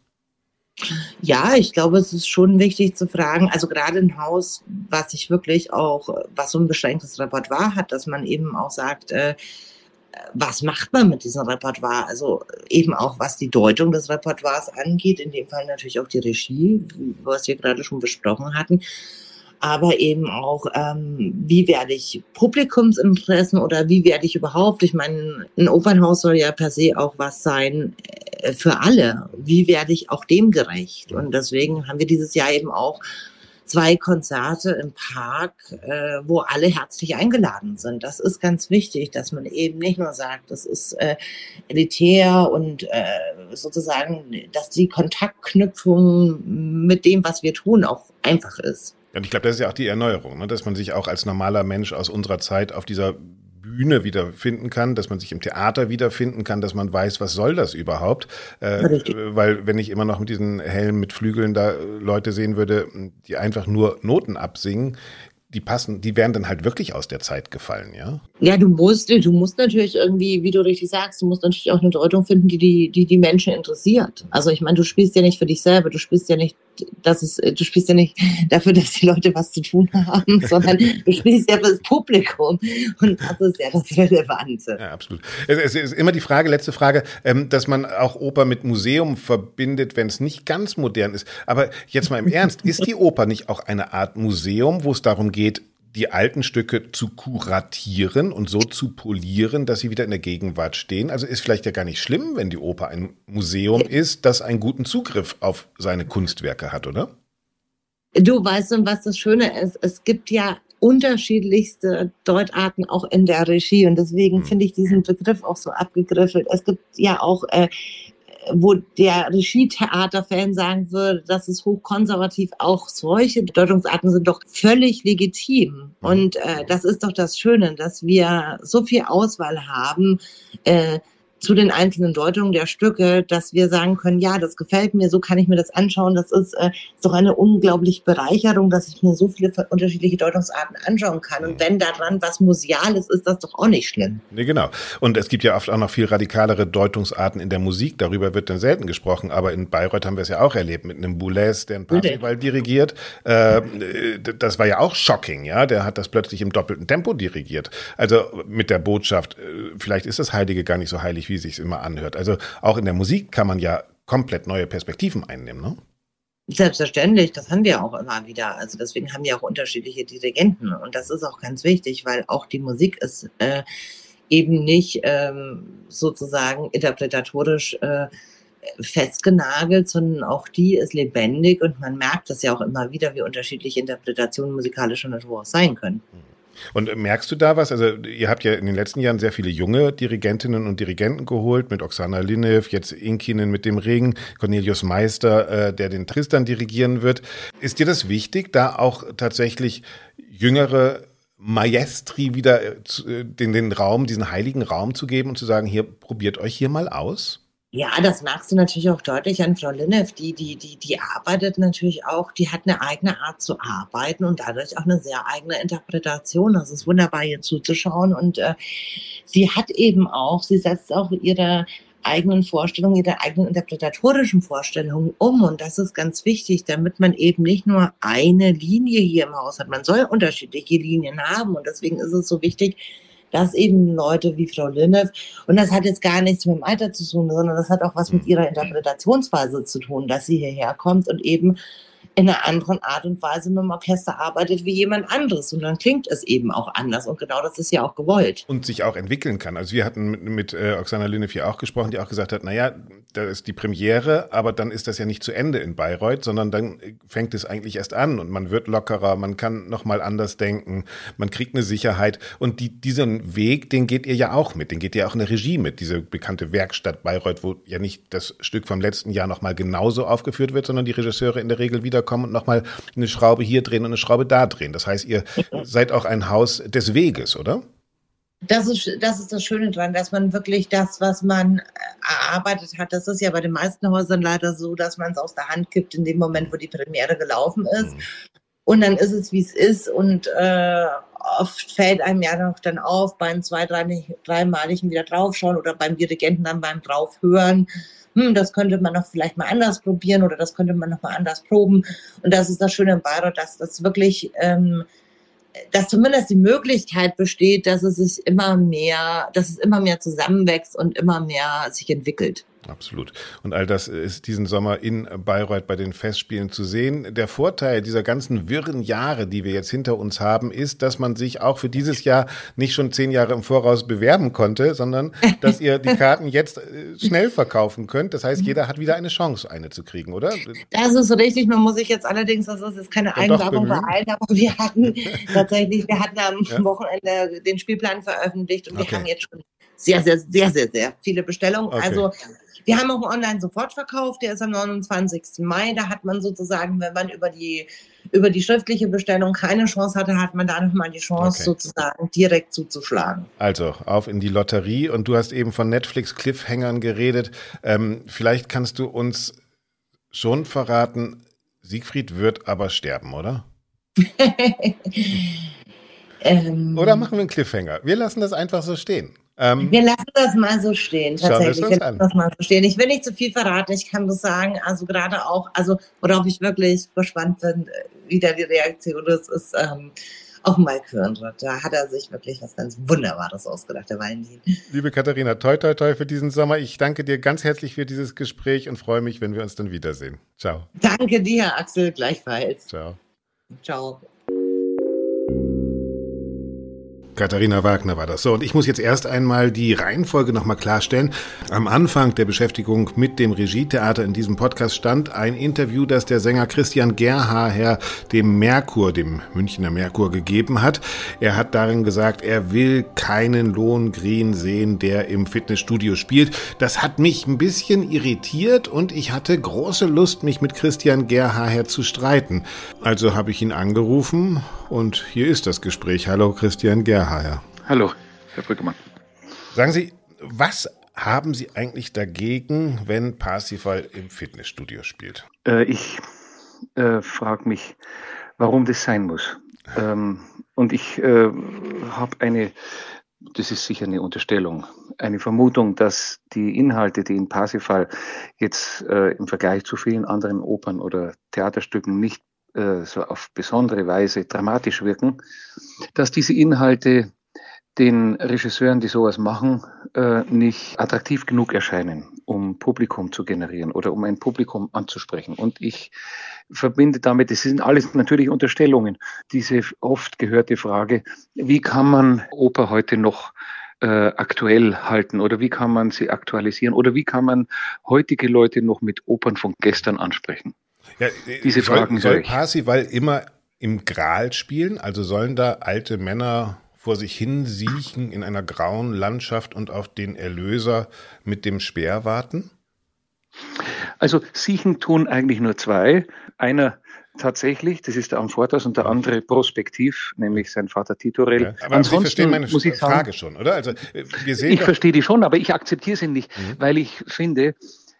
Ja, ich glaube, es ist schon wichtig zu fragen, also gerade ein Haus, was sich wirklich auch, was so ein beschränktes Repertoire hat, dass man eben auch sagt, äh, was macht man mit diesem Repertoire? Also eben auch was die Deutung des Repertoires angeht, in dem Fall natürlich auch die Regie, was wir gerade schon besprochen hatten aber eben auch, ähm, wie werde ich Publikumsinteressen oder wie werde ich überhaupt, ich meine, ein Opernhaus soll ja per se auch was sein äh, für alle. Wie werde ich auch dem gerecht? Und deswegen haben wir dieses Jahr eben auch zwei Konzerte im Park, äh, wo alle herzlich eingeladen sind. Das ist ganz wichtig, dass man eben nicht nur sagt, das ist äh, elitär und äh, sozusagen, dass die Kontaktknüpfung mit dem, was wir tun, auch einfach ist. Und ich glaube, das ist ja auch die Erneuerung, ne? dass man sich auch als normaler Mensch aus unserer Zeit auf dieser Bühne wiederfinden kann, dass man sich im Theater wiederfinden kann, dass man weiß, was soll das überhaupt? Äh, weil wenn ich immer noch mit diesen Helmen mit Flügeln da Leute sehen würde, die einfach nur Noten absingen, die passen, die wären dann halt wirklich aus der Zeit gefallen, ja? Ja, du musst, du musst natürlich irgendwie, wie du richtig sagst, du musst natürlich auch eine Deutung finden, die die, die, die Menschen interessiert. Also ich meine, du spielst ja nicht für dich selber, du spielst ja nicht, dass es, du spielst ja nicht dafür, dass die Leute was zu tun haben, sondern du spielst ja für das Publikum. Und das ist ja das Relevante. Ja, absolut. Es, ist immer die Frage, letzte Frage, ähm, dass man auch Oper mit Museum verbindet, wenn es nicht ganz modern ist. Aber jetzt mal im Ernst, ist die Oper nicht auch eine Art Museum, wo es darum geht, die alten Stücke zu kuratieren und so zu polieren, dass sie wieder in der Gegenwart stehen. Also ist vielleicht ja gar nicht schlimm, wenn die Oper ein Museum ist, das einen guten Zugriff auf seine Kunstwerke hat, oder? Du weißt und was das Schöne ist, es gibt ja unterschiedlichste Deutarten auch in der Regie und deswegen hm. finde ich diesen Begriff auch so abgegriffelt. Es gibt ja auch äh, wo der Regietheater-Fan sagen würde, das ist hochkonservativ. Auch solche Deutungsarten sind doch völlig legitim. Mhm. Und äh, das ist doch das Schöne, dass wir so viel Auswahl haben. Äh, zu den einzelnen Deutungen der Stücke, dass wir sagen können, ja, das gefällt mir, so kann ich mir das anschauen. Das ist, äh, ist doch eine unglaubliche Bereicherung, dass ich mir so viele unterschiedliche Deutungsarten anschauen kann. Und wenn daran was Museales ist, das doch auch nicht schlimm. Nee, genau. Und es gibt ja oft auch noch viel radikalere Deutungsarten in der Musik. Darüber wird dann selten gesprochen. Aber in Bayreuth haben wir es ja auch erlebt mit einem Boulez, der ein Parsival dirigiert. Äh, das war ja auch shocking, ja. Der hat das plötzlich im doppelten Tempo dirigiert. Also mit der Botschaft, äh, vielleicht ist das Heilige gar nicht so heilig wie es sich immer anhört. Also auch in der Musik kann man ja komplett neue Perspektiven einnehmen, ne? Selbstverständlich, das haben wir auch immer wieder. Also deswegen haben wir auch unterschiedliche Dirigenten und das ist auch ganz wichtig, weil auch die Musik ist äh, eben nicht ähm, sozusagen interpretatorisch äh, festgenagelt, sondern auch die ist lebendig und man merkt das ja auch immer wieder, wie unterschiedliche Interpretationen musikalischer Natur auch sein können. Mhm. Und merkst du da was? Also ihr habt ja in den letzten Jahren sehr viele junge Dirigentinnen und Dirigenten geholt, mit Oksana Linev, jetzt Inkinen mit dem Regen, Cornelius Meister, äh, der den Tristan dirigieren wird. Ist dir das wichtig, da auch tatsächlich jüngere Maestri wieder äh, den, den Raum, diesen heiligen Raum zu geben und zu sagen, hier probiert euch hier mal aus? Ja, das merkst du natürlich auch deutlich an Frau Linneff. Die, die, die, die arbeitet natürlich auch, die hat eine eigene Art zu arbeiten und dadurch auch eine sehr eigene Interpretation. Das ist wunderbar, ihr zuzuschauen. Und äh, sie hat eben auch, sie setzt auch ihre eigenen Vorstellungen, ihre eigenen interpretatorischen Vorstellungen um. Und das ist ganz wichtig, damit man eben nicht nur eine Linie hier im Haus hat. Man soll unterschiedliche Linien haben. Und deswegen ist es so wichtig, dass eben Leute wie Frau Linnev, und das hat jetzt gar nichts mit dem Alter zu tun, sondern das hat auch was mit mhm. ihrer Interpretationsweise zu tun, dass sie hierher kommt und eben in einer anderen Art und Weise mit dem Orchester arbeitet wie jemand anderes. Und dann klingt es eben auch anders. Und genau das ist ja auch gewollt. Und sich auch entwickeln kann. Also wir hatten mit, mit äh, Oksana Linnev hier auch gesprochen, die auch gesagt hat, naja, da ist die Premiere, aber dann ist das ja nicht zu Ende in Bayreuth, sondern dann fängt es eigentlich erst an und man wird lockerer, man kann nochmal anders denken, man kriegt eine Sicherheit. Und die, diesen Weg, den geht ihr ja auch mit, den geht ihr auch in der Regie mit, diese bekannte Werkstatt Bayreuth, wo ja nicht das Stück vom letzten Jahr nochmal genauso aufgeführt wird, sondern die Regisseure in der Regel wieder kommen und nochmal eine Schraube hier drehen und eine Schraube da drehen. Das heißt, ihr seid auch ein Haus des Weges, oder? Das ist, das ist das Schöne dran, dass man wirklich das, was man erarbeitet hat, das ist ja bei den meisten Häusern leider so, dass man es aus der Hand gibt in dem Moment, wo die Premiere gelaufen ist. Mhm. Und dann ist es, wie es ist. Und äh, oft fällt einem ja noch dann auf beim zwei, drei, dreimaligen wieder draufschauen oder beim Dirigenten dann beim draufhören hm, das könnte man noch vielleicht mal anders probieren oder das könnte man noch mal anders proben. Und das ist das Schöne in Bayreuth, dass das wirklich, ähm, dass zumindest die Möglichkeit besteht, dass es sich immer mehr, dass es immer mehr zusammenwächst und immer mehr sich entwickelt. Absolut. Und all das ist diesen Sommer in Bayreuth bei den Festspielen zu sehen. Der Vorteil dieser ganzen wirren Jahre, die wir jetzt hinter uns haben, ist, dass man sich auch für dieses Jahr nicht schon zehn Jahre im Voraus bewerben konnte, sondern dass ihr die Karten jetzt äh, schnell verkaufen könnt. Das heißt, jeder hat wieder eine Chance, eine zu kriegen, oder? Das ist richtig. Man muss sich jetzt allerdings, das ist jetzt keine Eigenwerbung bei allen, aber wir hatten tatsächlich, wir hatten am ja. Wochenende den Spielplan veröffentlicht und okay. wir haben jetzt schon sehr, sehr, sehr, sehr, sehr viele Bestellungen. Okay. Also wir haben auch einen Online-Sofortverkauf, der ist am 29. Mai. Da hat man sozusagen, wenn man über die, über die schriftliche Bestellung keine Chance hatte, hat man da nochmal die Chance, okay. sozusagen direkt zuzuschlagen. Also auf in die Lotterie. Und du hast eben von Netflix-Cliffhängern geredet. Ähm, vielleicht kannst du uns schon verraten, Siegfried wird aber sterben, oder? ähm, oder machen wir einen Cliffhanger? Wir lassen das einfach so stehen. Ähm, wir lassen das mal so stehen, tatsächlich. Wir lassen das mal so stehen. Ich will nicht zu viel verraten. Ich kann nur sagen, also gerade auch, also worauf ich wirklich gespannt bin, wie da die Reaktion ist, ist ähm, auch Mike Hörnrott. Da hat er sich wirklich was ganz Wunderbares ausgedacht, der Valentin. Liebe Katharina, toi, toi, toi für diesen Sommer. Ich danke dir ganz herzlich für dieses Gespräch und freue mich, wenn wir uns dann wiedersehen. Ciao. Danke dir, Axel, gleichfalls. Ciao. Ciao. Katharina Wagner war das. So, und ich muss jetzt erst einmal die Reihenfolge nochmal klarstellen. Am Anfang der Beschäftigung mit dem Regietheater in diesem Podcast stand ein Interview, das der Sänger Christian Gerhaher dem Merkur, dem Münchner Merkur, gegeben hat. Er hat darin gesagt, er will keinen Lohengrin sehen, der im Fitnessstudio spielt. Das hat mich ein bisschen irritiert und ich hatte große Lust, mich mit Christian Gerhaher zu streiten. Also habe ich ihn angerufen und hier ist das Gespräch. Hallo Christian Gerhaher. Hallo, Herr Brückemann. Sagen Sie, was haben Sie eigentlich dagegen, wenn Parsifal im Fitnessstudio spielt? Äh, ich äh, frage mich, warum das sein muss. Ähm, und ich äh, habe eine, das ist sicher eine Unterstellung, eine Vermutung, dass die Inhalte, die in Parsifal jetzt äh, im Vergleich zu vielen anderen Opern oder Theaterstücken nicht äh, so auf besondere Weise dramatisch wirken, dass diese Inhalte den Regisseuren, die sowas machen, äh, nicht attraktiv genug erscheinen, um Publikum zu generieren oder um ein Publikum anzusprechen. Und ich verbinde damit, es sind alles natürlich Unterstellungen, diese oft gehörte Frage, wie kann man Oper heute noch äh, aktuell halten oder wie kann man sie aktualisieren oder wie kann man heutige Leute noch mit Opern von gestern ansprechen? Ja, Diese soll, Fragen soll Parsival immer im Gral spielen? Also sollen da alte Männer vor sich hin siechen in einer grauen Landschaft und auf den Erlöser mit dem Speer warten? Also siechen tun eigentlich nur zwei. Einer tatsächlich, das ist der Amfortas und der andere prospektiv, nämlich sein Vater Titorel. Ja, aber Ansonsten Sie verstehen meine muss ich sagen, Frage schon, oder? Also wir sehen ich verstehe die schon, aber ich akzeptiere sie nicht, mhm. weil ich finde,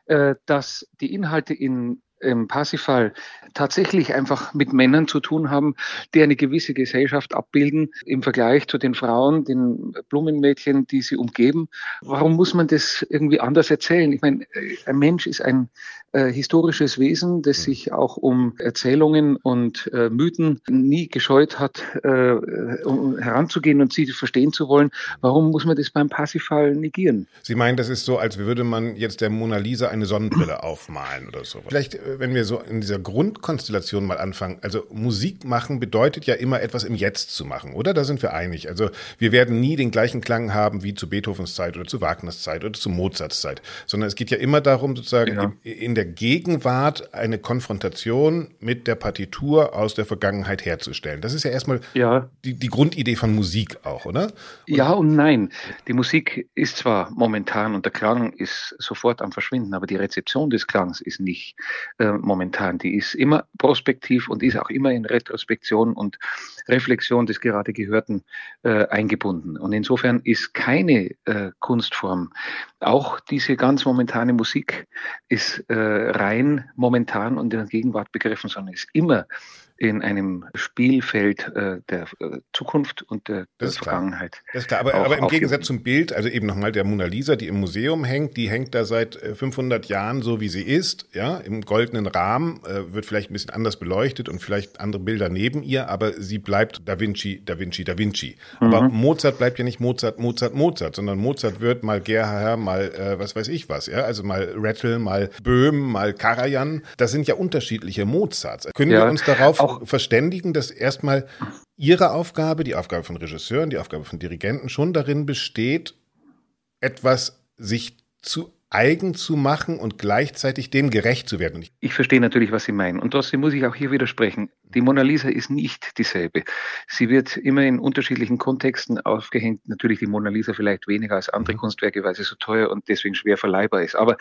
äh, dass die Inhalte in im Parsifal tatsächlich einfach mit Männern zu tun haben, die eine gewisse Gesellschaft abbilden im Vergleich zu den Frauen, den Blumenmädchen, die sie umgeben. Warum muss man das irgendwie anders erzählen? Ich meine, ein Mensch ist ein äh, historisches Wesen, das sich auch um Erzählungen und äh, Mythen nie gescheut hat, äh, um heranzugehen und sie verstehen zu wollen. Warum muss man das beim Parsifal negieren? Sie meinen, das ist so, als würde man jetzt der Mona Lisa eine Sonnenbrille aufmalen oder so. Vielleicht, äh, wenn wir so in dieser Grundkonstellation mal anfangen, also Musik machen bedeutet ja immer etwas im Jetzt zu machen, oder? Da sind wir einig. Also wir werden nie den gleichen Klang haben wie zu Beethovens Zeit oder zu Wagners Zeit oder zu Mozarts Zeit, sondern es geht ja immer darum, sozusagen ja. in, in der Gegenwart eine Konfrontation mit der Partitur aus der Vergangenheit herzustellen. Das ist ja erstmal ja. Die, die Grundidee von Musik auch, oder? Und ja und nein. Die Musik ist zwar momentan und der Klang ist sofort am Verschwinden, aber die Rezeption des Klangs ist nicht äh, momentan. Die ist immer prospektiv und ist auch immer in Retrospektion und Reflexion des gerade Gehörten äh, eingebunden. Und insofern ist keine äh, Kunstform, auch diese ganz momentane Musik, ist äh, rein momentan und in der Gegenwart begriffen, sondern ist immer in einem Spielfeld äh, der äh, Zukunft und der, der Vergangenheit. Das ist klar, aber, aber im Gegensatz zum Bild, also eben nochmal der Mona Lisa, die im Museum hängt, die hängt da seit 500 äh, Jahren so, wie sie ist, ja, im goldenen Rahmen, äh, wird vielleicht ein bisschen anders beleuchtet und vielleicht andere Bilder neben ihr, aber sie bleibt Da Vinci, Da Vinci, Da Vinci. Mhm. Aber Mozart bleibt ja nicht Mozart, Mozart, Mozart, sondern Mozart wird mal Gerhard, mal äh, was weiß ich was, ja, also mal Rattle, mal Böhm, mal Karajan. Das sind ja unterschiedliche Mozarts. Können ja, wir uns darauf auch verständigen, dass erstmal Ihre Aufgabe, die Aufgabe von Regisseuren, die Aufgabe von Dirigenten schon darin besteht, etwas sich zu eigen zu machen und gleichzeitig dem gerecht zu werden. Ich verstehe natürlich, was Sie meinen. Und trotzdem muss ich auch hier widersprechen. Die Mona Lisa ist nicht dieselbe. Sie wird immer in unterschiedlichen Kontexten aufgehängt. Natürlich die Mona Lisa vielleicht weniger als andere mhm. Kunstwerke, weil sie so teuer und deswegen schwer verleihbar ist. Aber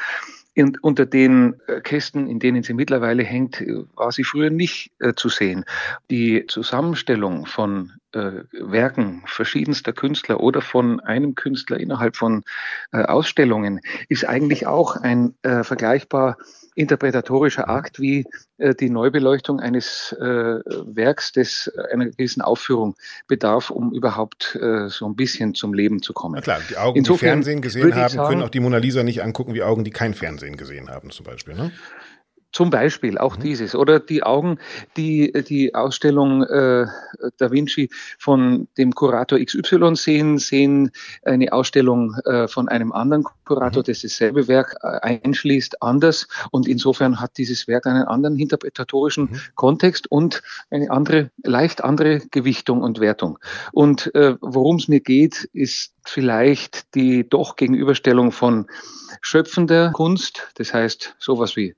in, unter den äh, Kästen, in denen sie mittlerweile hängt, war sie früher nicht äh, zu sehen. Die Zusammenstellung von äh, Werken verschiedenster Künstler oder von einem Künstler innerhalb von äh, Ausstellungen ist eigentlich auch ein äh, vergleichbar interpretatorischer Akt wie äh, die Neubeleuchtung eines äh, Werks, das einer gewissen Aufführung bedarf, um überhaupt äh, so ein bisschen zum Leben zu kommen. Na klar, die Augen, Insofern die Fernsehen gesehen haben, sagen, können auch die Mona Lisa nicht angucken wie Augen, die kein Fernsehen gesehen haben, zum Beispiel. Ne? Zum Beispiel auch mhm. dieses. Oder die Augen, die die Ausstellung äh, Da Vinci von dem Kurator XY sehen, sehen eine Ausstellung äh, von einem anderen Kurator, mhm. das dasselbe Werk äh, einschließt, anders. Und insofern hat dieses Werk einen anderen interpretatorischen mhm. Kontext und eine andere, leicht andere Gewichtung und Wertung. Und äh, worum es mir geht, ist vielleicht die doch Gegenüberstellung von schöpfender Kunst, das heißt sowas wie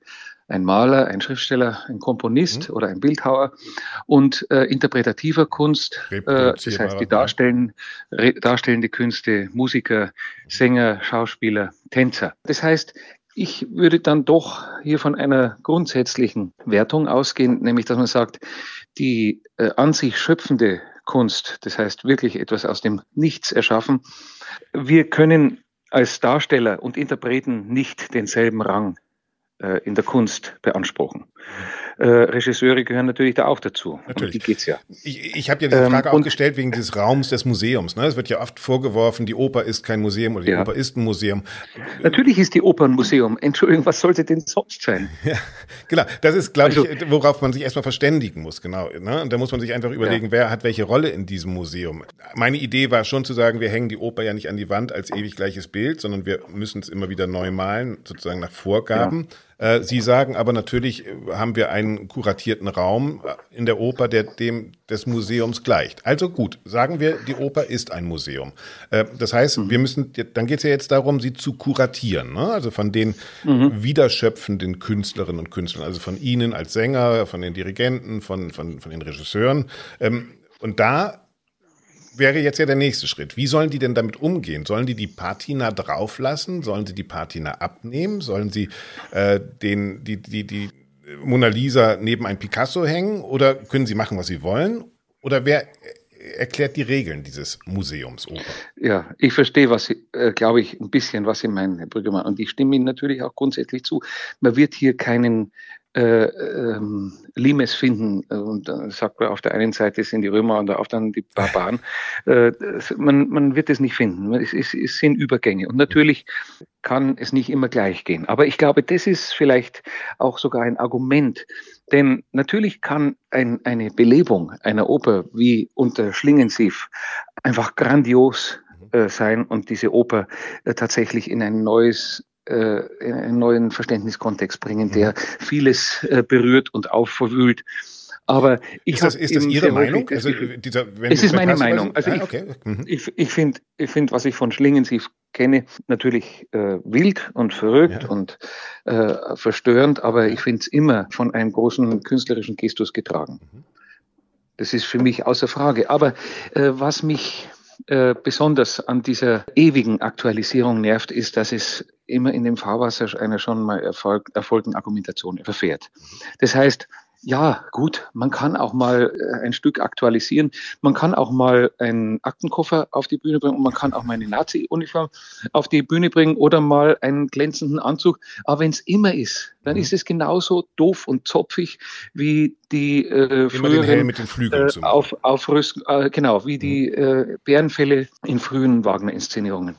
ein Maler, ein Schriftsteller, ein Komponist mhm. oder ein Bildhauer und äh, interpretativer Kunst, äh, das heißt die darstellen, re, darstellende Künste, Musiker, Sänger, Schauspieler, Tänzer. Das heißt, ich würde dann doch hier von einer grundsätzlichen Wertung ausgehen, nämlich dass man sagt, die äh, an sich schöpfende Kunst, das heißt wirklich etwas aus dem Nichts erschaffen, wir können als Darsteller und Interpreten nicht denselben Rang äh, in der Kunst beanspruchen. Äh, Regisseure gehören natürlich da auch dazu. Natürlich. Um die geht's ja. Ich, ich habe ja diese Frage ähm, auch gestellt wegen des Raums des Museums. Ne? Es wird ja oft vorgeworfen, die Oper ist kein Museum oder die ja. Oper ist ein Museum. Natürlich ist die Oper ein Museum. Entschuldigung, was sollte denn sonst sein? Ja, genau. Das ist, glaube also, ich, worauf man sich erstmal verständigen muss. Genau. Ne? Und da muss man sich einfach überlegen, ja. wer hat welche Rolle in diesem Museum. Meine Idee war schon zu sagen, wir hängen die Oper ja nicht an die Wand als ewig gleiches Bild, sondern wir müssen es immer wieder neu malen, sozusagen nach Vorgaben. Ja. Äh, Sie sagen aber natürlich äh, haben wir einen kuratierten Raum äh, in der Oper, der dem des Museums gleicht. Also gut, sagen wir, die Oper ist ein Museum. Das heißt, mhm. wir müssen, dann geht es ja jetzt darum, sie zu kuratieren. Ne? Also von den mhm. wiederschöpfenden Künstlerinnen und Künstlern, also von Ihnen als Sänger, von den Dirigenten, von, von, von den Regisseuren. Ähm, und da wäre jetzt ja der nächste Schritt. Wie sollen die denn damit umgehen? Sollen die die Patina drauflassen? Sollen sie die Patina abnehmen? Sollen sie äh, den, die, die, die Mona Lisa neben ein Picasso hängen oder können Sie machen, was Sie wollen? Oder wer erklärt die Regeln dieses Museums? Ja, ich verstehe, was Sie, äh, glaube ich, ein bisschen, was Sie meinen, Herr Brüggemann. Und ich stimme Ihnen natürlich auch grundsätzlich zu. Man wird hier keinen äh, ähm, Limes finden und dann sagt man auf der einen Seite sind die Römer und auf der anderen die Barbaren. Äh, man, man wird es nicht finden. Es, es, es sind Übergänge und natürlich kann es nicht immer gleich gehen. Aber ich glaube, das ist vielleicht auch sogar ein Argument, denn natürlich kann ein, eine Belebung einer Oper wie unter Schlingensief einfach grandios äh, sein und diese Oper äh, tatsächlich in ein neues äh, in einen neuen Verständniskontext bringen, der mhm. vieles äh, berührt und aufverwühlt. Aber ich ist das, ist das Ihre Meinung? Also, dieser, es ist meine Meinung. Also ah, ich, okay. mhm. ich, ich finde, ich find, was ich von Schlingensief kenne, natürlich äh, wild und verrückt ja. und äh, verstörend, aber ich finde es immer von einem großen künstlerischen Gestus getragen. Mhm. Das ist für mich außer Frage. Aber äh, was mich äh, besonders an dieser ewigen Aktualisierung nervt, ist, dass es immer in dem Fahrwasser einer schon mal erfolg, erfolgten Argumentation verfährt. Das heißt, ja, gut, man kann auch mal äh, ein Stück aktualisieren. Man kann auch mal einen Aktenkoffer auf die Bühne bringen und man kann auch mal eine Nazi-Uniform auf die Bühne bringen oder mal einen glänzenden Anzug. Aber wenn es immer ist, dann mhm. ist es genauso doof und zopfig wie die äh, früheren mit den Flügeln äh, auf, Aufrüsten, äh, genau, wie die mhm. äh, Bärenfälle in frühen Wagner-Inszenierungen.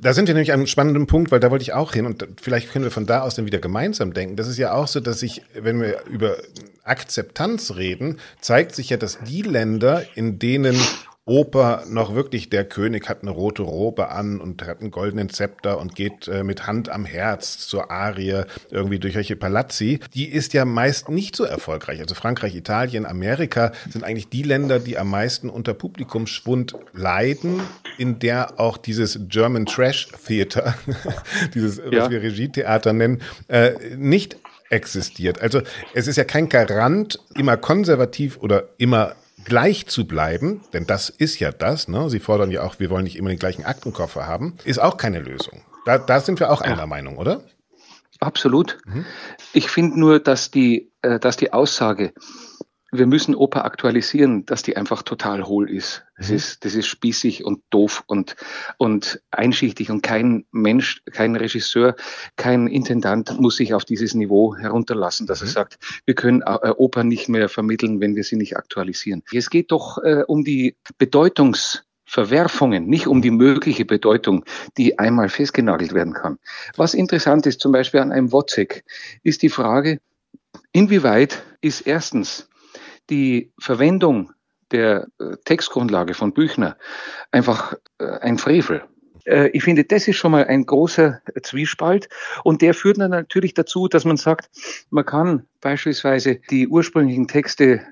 Da sind wir nämlich an einem spannenden Punkt, weil da wollte ich auch hin und vielleicht können wir von da aus dann wieder gemeinsam denken. Das ist ja auch so, dass ich, wenn wir über Akzeptanz reden, zeigt sich ja, dass die Länder, in denen Oper noch wirklich der König hat eine rote Robe an und hat einen goldenen Zepter und geht äh, mit Hand am Herz zur Arie irgendwie durch welche Palazzi. Die ist ja meist nicht so erfolgreich. Also Frankreich, Italien, Amerika sind eigentlich die Länder, die am meisten unter Publikumsschwund leiden, in der auch dieses German Trash Theater, dieses, ja. was wir Regietheater nennen, äh, nicht existiert. Also es ist ja kein Garant, immer konservativ oder immer gleich zu bleiben, denn das ist ja das, ne? Sie fordern ja auch, wir wollen nicht immer den gleichen Aktenkoffer haben, ist auch keine Lösung. Da, da sind wir auch einer ja. Meinung, oder? Absolut. Mhm. Ich finde nur, dass die, äh, dass die Aussage, wir müssen Oper aktualisieren, dass die einfach total hohl ist. Das mhm. ist, das ist spießig und doof und, und einschichtig und kein Mensch, kein Regisseur, kein Intendant muss sich auf dieses Niveau herunterlassen, dass mhm. er sagt, wir können äh, Oper nicht mehr vermitteln, wenn wir sie nicht aktualisieren. Es geht doch äh, um die Bedeutungsverwerfungen, nicht um die mögliche Bedeutung, die einmal festgenagelt werden kann. Was interessant ist, zum Beispiel an einem Wozzeck, ist die Frage, inwieweit ist erstens die Verwendung der äh, Textgrundlage von Büchner einfach äh, ein Frevel. Äh, ich finde, das ist schon mal ein großer Zwiespalt und der führt dann natürlich dazu, dass man sagt, man kann beispielsweise die ursprünglichen Texte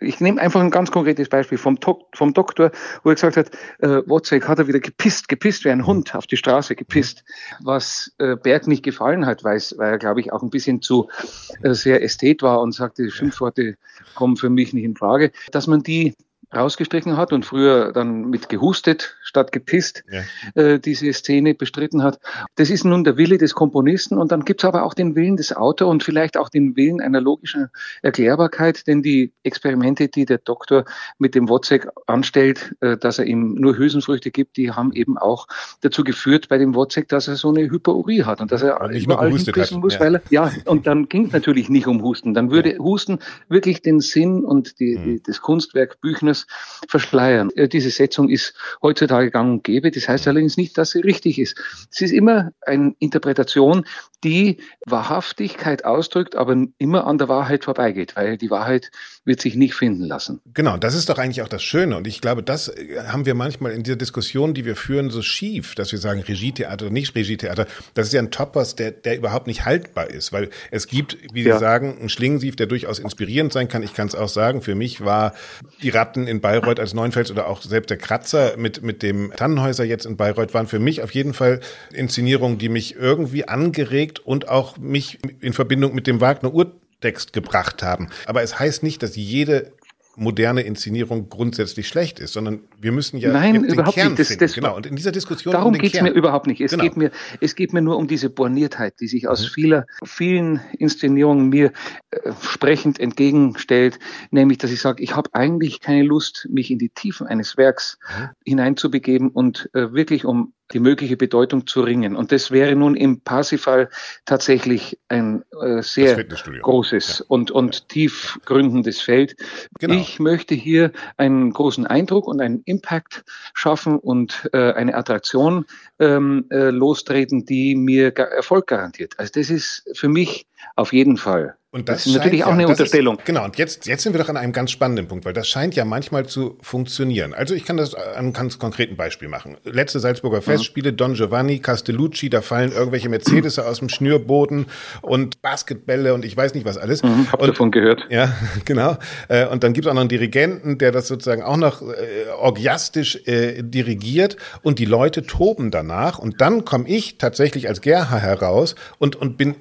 ich nehme einfach ein ganz konkretes Beispiel vom, vom Doktor, wo er gesagt hat, äh, Wozzeck hat er wieder gepisst, gepisst wie ein Hund auf die Straße gepisst, was äh, Berg nicht gefallen hat, weil, er, glaube ich, auch ein bisschen zu äh, sehr Ästhet war und sagte, Schimpfworte kommen für mich nicht in Frage, dass man die rausgestrichen hat und früher dann mit gehustet statt gepisst ja. äh, diese Szene bestritten hat. Das ist nun der Wille des Komponisten und dann gibt es aber auch den Willen des Autors und vielleicht auch den Willen einer logischen Erklärbarkeit, denn die Experimente, die der Doktor mit dem Wozzeck anstellt, äh, dass er ihm nur Hülsenfrüchte gibt, die haben eben auch dazu geführt bei dem Wozzeck, dass er so eine Hyporie hat und dass er nicht überall hinpissen muss, ja. weil er, ja, und dann ging es natürlich nicht um Husten. Dann würde ja. Husten wirklich den Sinn und die, die, mhm. das Kunstwerk Büchners das verschleiern. Äh, diese Setzung ist heutzutage gang und gäbe. Das heißt allerdings nicht, dass sie richtig ist. Es ist immer eine Interpretation, die Wahrhaftigkeit ausdrückt, aber immer an der Wahrheit vorbeigeht, weil die Wahrheit wird sich nicht finden lassen. Genau, das ist doch eigentlich auch das Schöne. Und ich glaube, das äh, haben wir manchmal in dieser Diskussion, die wir führen, so schief, dass wir sagen Regietheater oder nicht Regietheater. Das ist ja ein Topos, der, der überhaupt nicht haltbar ist, weil es gibt, wie Sie sagen, einen Schlingensief, der durchaus inspirierend sein kann. Ich kann es auch sagen, für mich war die Ratten in Bayreuth als Neunfels oder auch selbst der Kratzer mit, mit dem Tannenhäuser jetzt in Bayreuth waren für mich auf jeden Fall Inszenierungen, die mich irgendwie angeregt und auch mich in Verbindung mit dem Wagner Urtext gebracht haben. Aber es heißt nicht, dass jede moderne Inszenierung grundsätzlich schlecht ist, sondern wir müssen ja Nein, den überhaupt Kern nicht. Das. Das, genau. Und in dieser Diskussion darum um geht es mir überhaupt nicht. Es genau. geht mir, es geht mir nur um diese Borniertheit, die sich aus mhm. vieler, vielen Inszenierungen mir äh, sprechend entgegenstellt, nämlich, dass ich sage, ich habe eigentlich keine Lust, mich in die Tiefen eines Werks mhm. hineinzubegeben und äh, wirklich um die mögliche Bedeutung zu ringen. Und das wäre nun im Parsifal tatsächlich ein äh, sehr großes ja. und, und ja. tiefgründendes Feld. Genau. Ich möchte hier einen großen Eindruck und einen Impact schaffen und äh, eine Attraktion ähm, äh, lostreten, die mir Erfolg garantiert. Also das ist für mich auf jeden Fall und das, das ist natürlich auch ja, eine Unterstellung. Ist, genau, und jetzt, jetzt sind wir doch an einem ganz spannenden Punkt, weil das scheint ja manchmal zu funktionieren. Also ich kann das an einem ganz konkreten Beispiel machen. Letzte Salzburger Festspiele, mhm. Don Giovanni, Castellucci, da fallen irgendwelche Mercedes aus dem Schnürboden und Basketbälle und ich weiß nicht was alles. Mhm, hab und, davon gehört. Ja, genau. Äh, und dann gibt es auch noch einen Dirigenten, der das sozusagen auch noch äh, orgiastisch äh, dirigiert und die Leute toben danach. Und dann komme ich tatsächlich als Gerha heraus und, und bin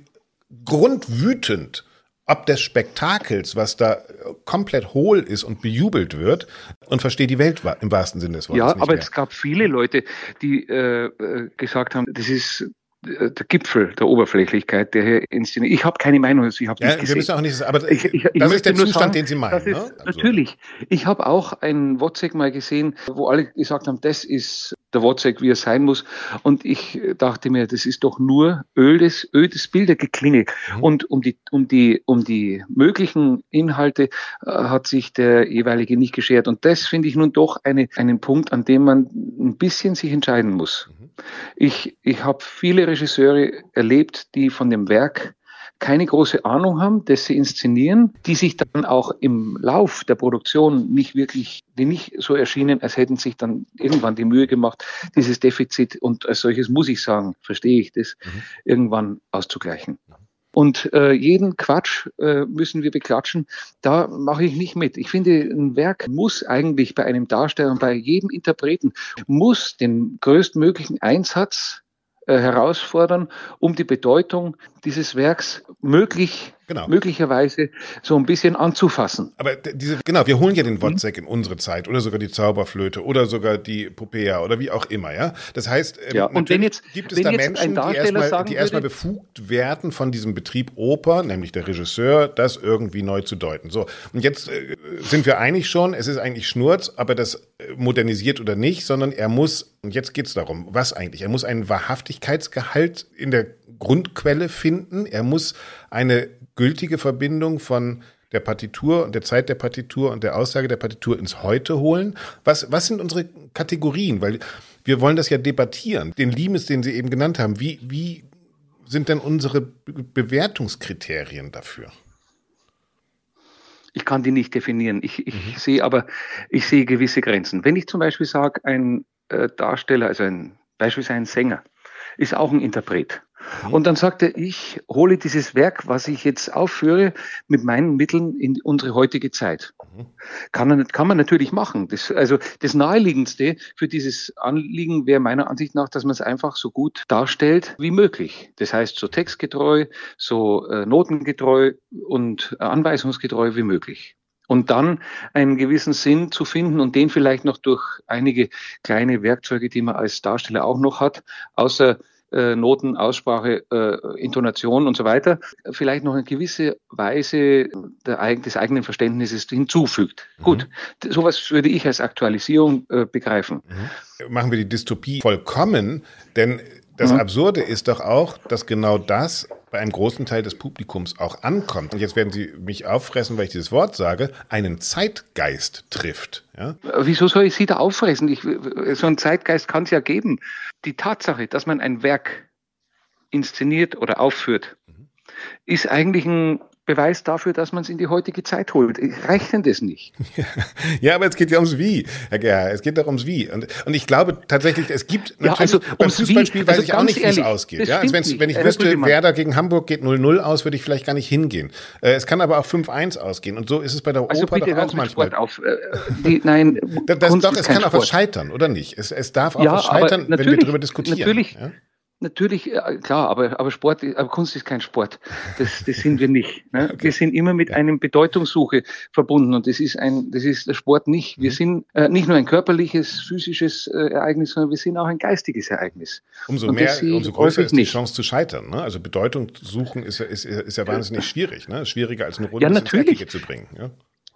grundwütend ob des Spektakels, was da komplett hohl ist und bejubelt wird und verstehe die Welt im wahrsten Sinne des Wortes. Ja, aber mehr. es gab viele Leute, die äh, äh gesagt haben, das ist der Gipfel der Oberflächlichkeit, der hier inszeniert. Ich habe keine Meinung, ich habe ja, wir müssen auch nicht, aber ich, ich, ich das ist der Zustand, sagen, den Sie meinen. Ne? Ist, also. Natürlich. Ich habe auch ein Wozzeck mal gesehen, wo alle gesagt haben, das ist der Wozzeck, wie er sein muss. Und ich dachte mir, das ist doch nur ödes, ödes Bildergeklingel. Mhm. Und um die, um die, um die möglichen Inhalte äh, hat sich der jeweilige nicht geschert. Und das finde ich nun doch eine, einen Punkt, an dem man ein bisschen sich entscheiden muss. Mhm. Ich, ich habe viele Regisseure erlebt, die von dem Werk keine große Ahnung haben, dass sie inszenieren, die sich dann auch im Lauf der Produktion nicht wirklich, die nicht so erschienen, als hätten sich dann irgendwann die Mühe gemacht, dieses Defizit und als solches muss ich sagen, verstehe ich das, mhm. irgendwann auszugleichen. Und äh, jeden Quatsch äh, müssen wir beklatschen. Da mache ich nicht mit. Ich finde, ein Werk muss eigentlich bei einem Darsteller und bei jedem Interpreten muss den größtmöglichen Einsatz herausfordern, um die Bedeutung dieses Werks möglich genau. möglicherweise so ein bisschen anzufassen. Aber diese, genau, wir holen ja den Wozzeck mhm. in unsere Zeit oder sogar die Zauberflöte oder sogar die Popea oder wie auch immer, ja. Das heißt, ähm, ja, und wenn jetzt, gibt es da Menschen, die erstmal, die erstmal befugt werden von diesem Betrieb Oper, nämlich der Regisseur, das irgendwie neu zu deuten. So. Und jetzt äh, sind wir einig schon, es ist eigentlich Schnurz, aber das äh, modernisiert oder nicht, sondern er muss, und jetzt geht's darum, was eigentlich? Er muss einen Wahrhaftigkeitsgehalt in der Grundquelle finden. Er muss eine gültige Verbindung von der Partitur und der Zeit der Partitur und der Aussage der Partitur ins Heute holen. Was, was sind unsere Kategorien? Weil wir wollen das ja debattieren. Den Limes, den Sie eben genannt haben, wie, wie sind denn unsere Bewertungskriterien dafür? Ich kann die nicht definieren. Ich, ich mhm. sehe aber, ich sehe gewisse Grenzen. Wenn ich zum Beispiel sage, ein äh, Darsteller, also ein, beispielsweise ein Sänger, ist auch ein Interpret. Mhm. Und dann sagte ich, hole dieses Werk, was ich jetzt aufführe, mit meinen Mitteln in unsere heutige Zeit. Mhm. Kann, man, kann man natürlich machen. Das, also das Naheliegendste für dieses Anliegen wäre meiner Ansicht nach, dass man es einfach so gut darstellt wie möglich. Das heißt, so textgetreu, so äh, notengetreu und äh, anweisungsgetreu wie möglich und dann einen gewissen Sinn zu finden und den vielleicht noch durch einige kleine Werkzeuge, die man als Darsteller auch noch hat, außer äh, Noten, Aussprache, äh, Intonation und so weiter, vielleicht noch eine gewisse Weise der, des eigenen Verständnisses hinzufügt. Mhm. Gut, sowas würde ich als Aktualisierung äh, begreifen. Mhm. Machen wir die Dystopie vollkommen, denn das mhm. Absurde ist doch auch, dass genau das bei einem großen Teil des Publikums auch ankommt. Und jetzt werden Sie mich auffressen, weil ich dieses Wort sage, einen Zeitgeist trifft. Ja? Wieso soll ich Sie da auffressen? Ich, so einen Zeitgeist kann es ja geben. Die Tatsache, dass man ein Werk inszeniert oder aufführt, mhm. ist eigentlich ein Beweis dafür, dass man es in die heutige Zeit holt. Reicht denn das nicht? Ja, aber es geht ja ums Wie, Herr Gerhard. Es geht doch ums Wie. Und, und ich glaube tatsächlich, es gibt ja, natürlich, also beim Fußballspiel weiß also ich auch nicht, wie es ausgeht. Ja? Also wenn ich wüsste, Werder gegen Hamburg geht 0-0 aus, würde ich vielleicht gar nicht hingehen. Äh, es kann aber auch 5-1 ausgehen. Und so ist es bei der also Oper doch auch manchmal. Auf. Äh, die, nein, das, das doch, es kann auch was scheitern, oder nicht? Es, es darf auch ja, was scheitern, wenn wir darüber diskutieren. Natürlich, ja? Natürlich, äh, klar, aber, aber Sport, aber Kunst ist kein Sport. Das, das sind wir nicht. Ne? Wir sind immer mit einem Bedeutungssuche verbunden und das ist ein, das ist der Sport nicht. Wir mhm. sind äh, nicht nur ein körperliches, physisches äh, Ereignis, sondern wir sind auch ein geistiges Ereignis. Umso mehr, umso größer ist die nicht. Chance zu scheitern. Ne? Also Bedeutung suchen ist, ist, ist ja wahnsinnig schwierig. Ne? Schwieriger als eine Runde ja, natürlich. zu bringen. Ja?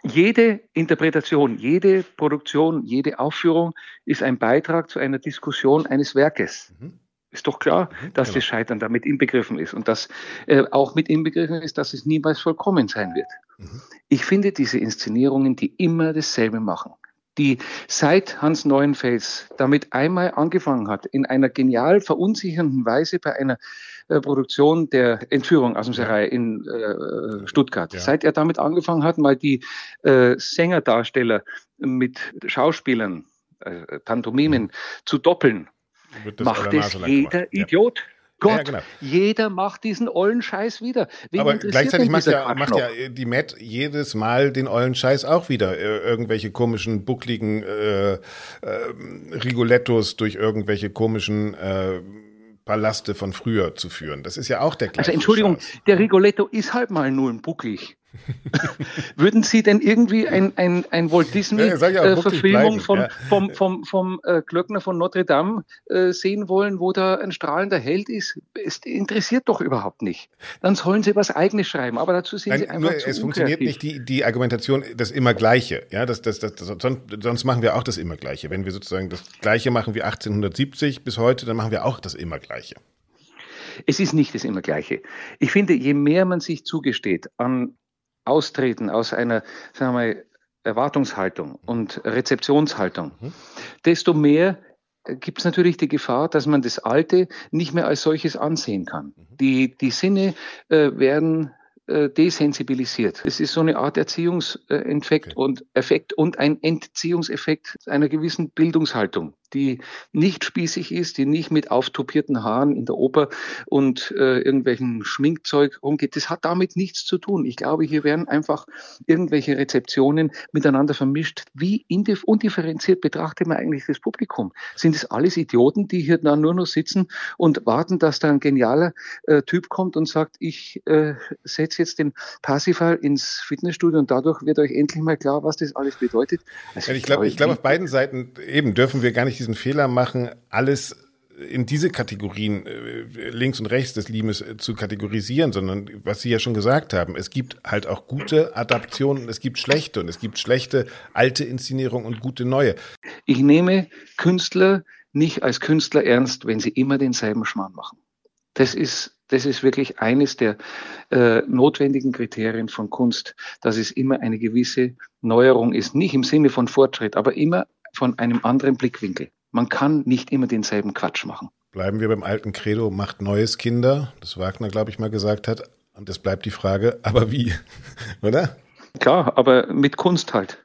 jede Interpretation, jede Produktion, jede Aufführung ist ein Beitrag zu einer Diskussion eines Werkes. Mhm. Ist doch klar, mhm, dass genau. das Scheitern damit inbegriffen ist und dass äh, auch mit inbegriffen ist, dass es niemals vollkommen sein wird. Mhm. Ich finde diese Inszenierungen, die immer dasselbe machen, die seit Hans Neuenfels damit einmal angefangen hat, in einer genial verunsichernden Weise bei einer äh, Produktion der Entführung aus dem Serai in äh, Stuttgart. Ja. Seit er damit angefangen hat, mal die äh, Sängerdarsteller mit Schauspielern, äh, Pantomimen mhm. zu doppeln, macht es jeder Idiot. Ja. Gott, ja, genau. jeder macht diesen ollen Scheiß wieder. Wen Aber gleichzeitig macht ja, macht ja die Matt jedes Mal den ollen Scheiß auch wieder. Äh, irgendwelche komischen, buckligen äh, äh, Rigolettos durch irgendwelche komischen äh, Palaste von früher zu führen. Das ist ja auch der gleiche Also Entschuldigung, Scheiß. der Rigoletto ist halt mal nur ein bucklig. Würden Sie denn irgendwie ein, ein, ein Walt Disney-Verfilmung ja, äh, von, ja. vom, vom, vom äh, Glöckner von Notre Dame äh, sehen wollen, wo da ein strahlender Held ist? Es interessiert doch überhaupt nicht. Dann sollen Sie was Eigenes schreiben, aber dazu sind Nein, Sie einfach nur, zu Es funktioniert nicht die, die Argumentation, das immer Gleiche. Ja, das, das, das, das, sonst, sonst machen wir auch das immer Gleiche. Wenn wir sozusagen das Gleiche machen wie 1870 bis heute, dann machen wir auch das immer Gleiche. Es ist nicht das immer Gleiche. Ich finde, je mehr man sich zugesteht an austreten aus einer, sagen wir mal, Erwartungshaltung und Rezeptionshaltung, mhm. desto mehr gibt es natürlich die Gefahr, dass man das Alte nicht mehr als solches ansehen kann. Mhm. Die, die Sinne äh, werden äh, desensibilisiert. Es ist so eine Art Erziehungseffekt okay. und Effekt und ein Entziehungseffekt einer gewissen Bildungshaltung die nicht spießig ist, die nicht mit auftopierten Haaren in der Oper und äh, irgendwelchen Schminkzeug rumgeht. Das hat damit nichts zu tun. Ich glaube, hier werden einfach irgendwelche Rezeptionen miteinander vermischt. Wie undifferenziert betrachtet man eigentlich das Publikum? Sind es alles Idioten, die hier dann nur noch sitzen und warten, dass da ein genialer äh, Typ kommt und sagt, ich äh, setze jetzt den Parsifal ins Fitnessstudio und dadurch wird euch endlich mal klar, was das alles bedeutet? Also ich glaube, ich glaube, auf beiden Seiten eben dürfen wir gar nicht diesen Fehler machen, alles in diese Kategorien äh, links und rechts des Limes äh, zu kategorisieren, sondern was Sie ja schon gesagt haben, es gibt halt auch gute Adaptionen, es gibt schlechte und es gibt schlechte alte Inszenierungen und gute neue. Ich nehme Künstler nicht als Künstler ernst, wenn sie immer denselben Schmarrn machen. Das ist, das ist wirklich eines der äh, notwendigen Kriterien von Kunst, dass es immer eine gewisse Neuerung ist. Nicht im Sinne von Fortschritt, aber immer von einem anderen Blickwinkel. Man kann nicht immer denselben Quatsch machen. Bleiben wir beim alten Credo, macht Neues Kinder, das Wagner, glaube ich, mal gesagt hat. Und es bleibt die Frage, aber wie? Oder? Klar, aber mit Kunst halt.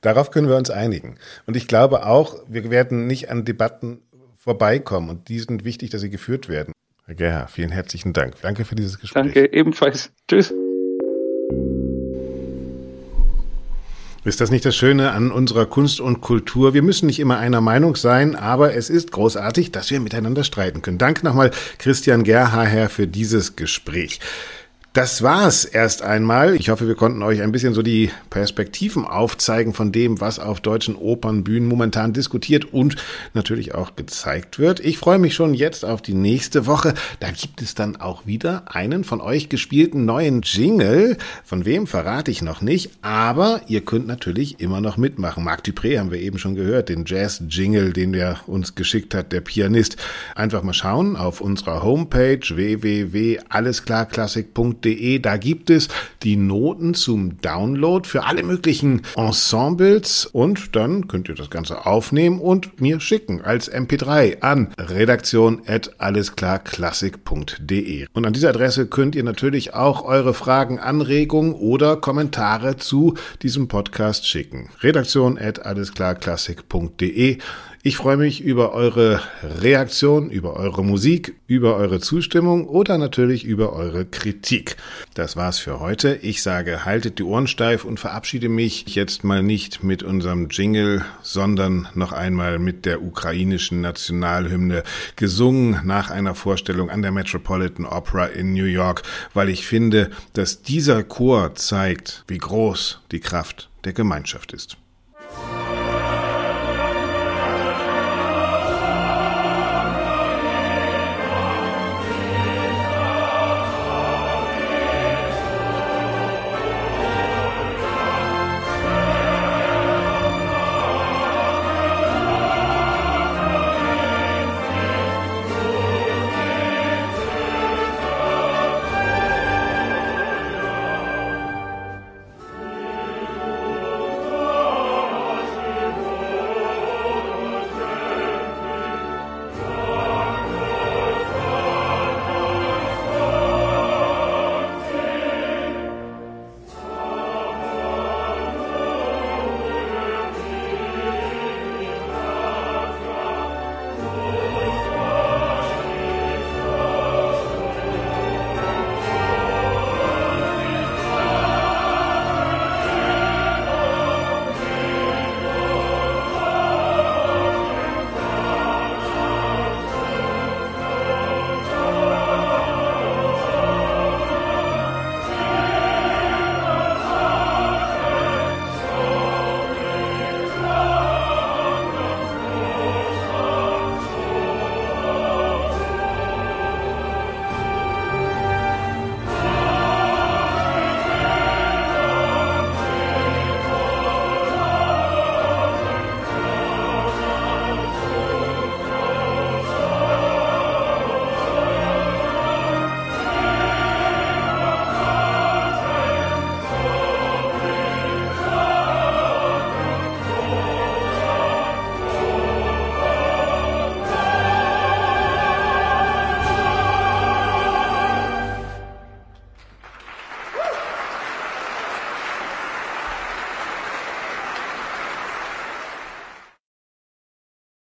Darauf können wir uns einigen. Und ich glaube auch, wir werden nicht an Debatten vorbeikommen. Und die sind wichtig, dass sie geführt werden. Herr Gerhard, vielen herzlichen Dank. Danke für dieses Gespräch. Danke, ebenfalls. Tschüss. Ist das nicht das Schöne an unserer Kunst und Kultur? Wir müssen nicht immer einer Meinung sein, aber es ist großartig, dass wir miteinander streiten können. Danke nochmal Christian Gerhaher für dieses Gespräch. Das war's erst einmal. Ich hoffe, wir konnten euch ein bisschen so die Perspektiven aufzeigen von dem, was auf deutschen Opernbühnen momentan diskutiert und natürlich auch gezeigt wird. Ich freue mich schon jetzt auf die nächste Woche. Da gibt es dann auch wieder einen von euch gespielten neuen Jingle. Von wem verrate ich noch nicht, aber ihr könnt natürlich immer noch mitmachen. Marc Dupré haben wir eben schon gehört, den Jazz-Jingle, den der uns geschickt hat, der Pianist. Einfach mal schauen auf unserer Homepage www.allesklarklassik.de www.tonspur.de. Da gibt es die Noten zum Download für alle möglichen Ensembles und dann könnt ihr das Ganze aufnehmen und mir schicken als MP3 an redaktion@allesklarklassik.de. Und an dieser Adresse könnt ihr natürlich auch eure Fragen, Anregungen oder Kommentare zu diesem Podcast schicken. redaktion@allesklarklassik.de Ich freue mich über eure Reaktion, über eure Musik, über eure Zustimmung oder natürlich über eure Kritik. Das war's für heute. Ich sage, haltet die Ohren steif und verabschiede mich jetzt mal nicht mit unserem Jingle, sondern noch einmal mit der ukrainischen Nationalhymne, gesungen nach einer Vorstellung an der Metropolitan Opera in New York, weil ich finde, dass dieser Chor zeigt, wie groß die Kraft der Gemeinschaft ist.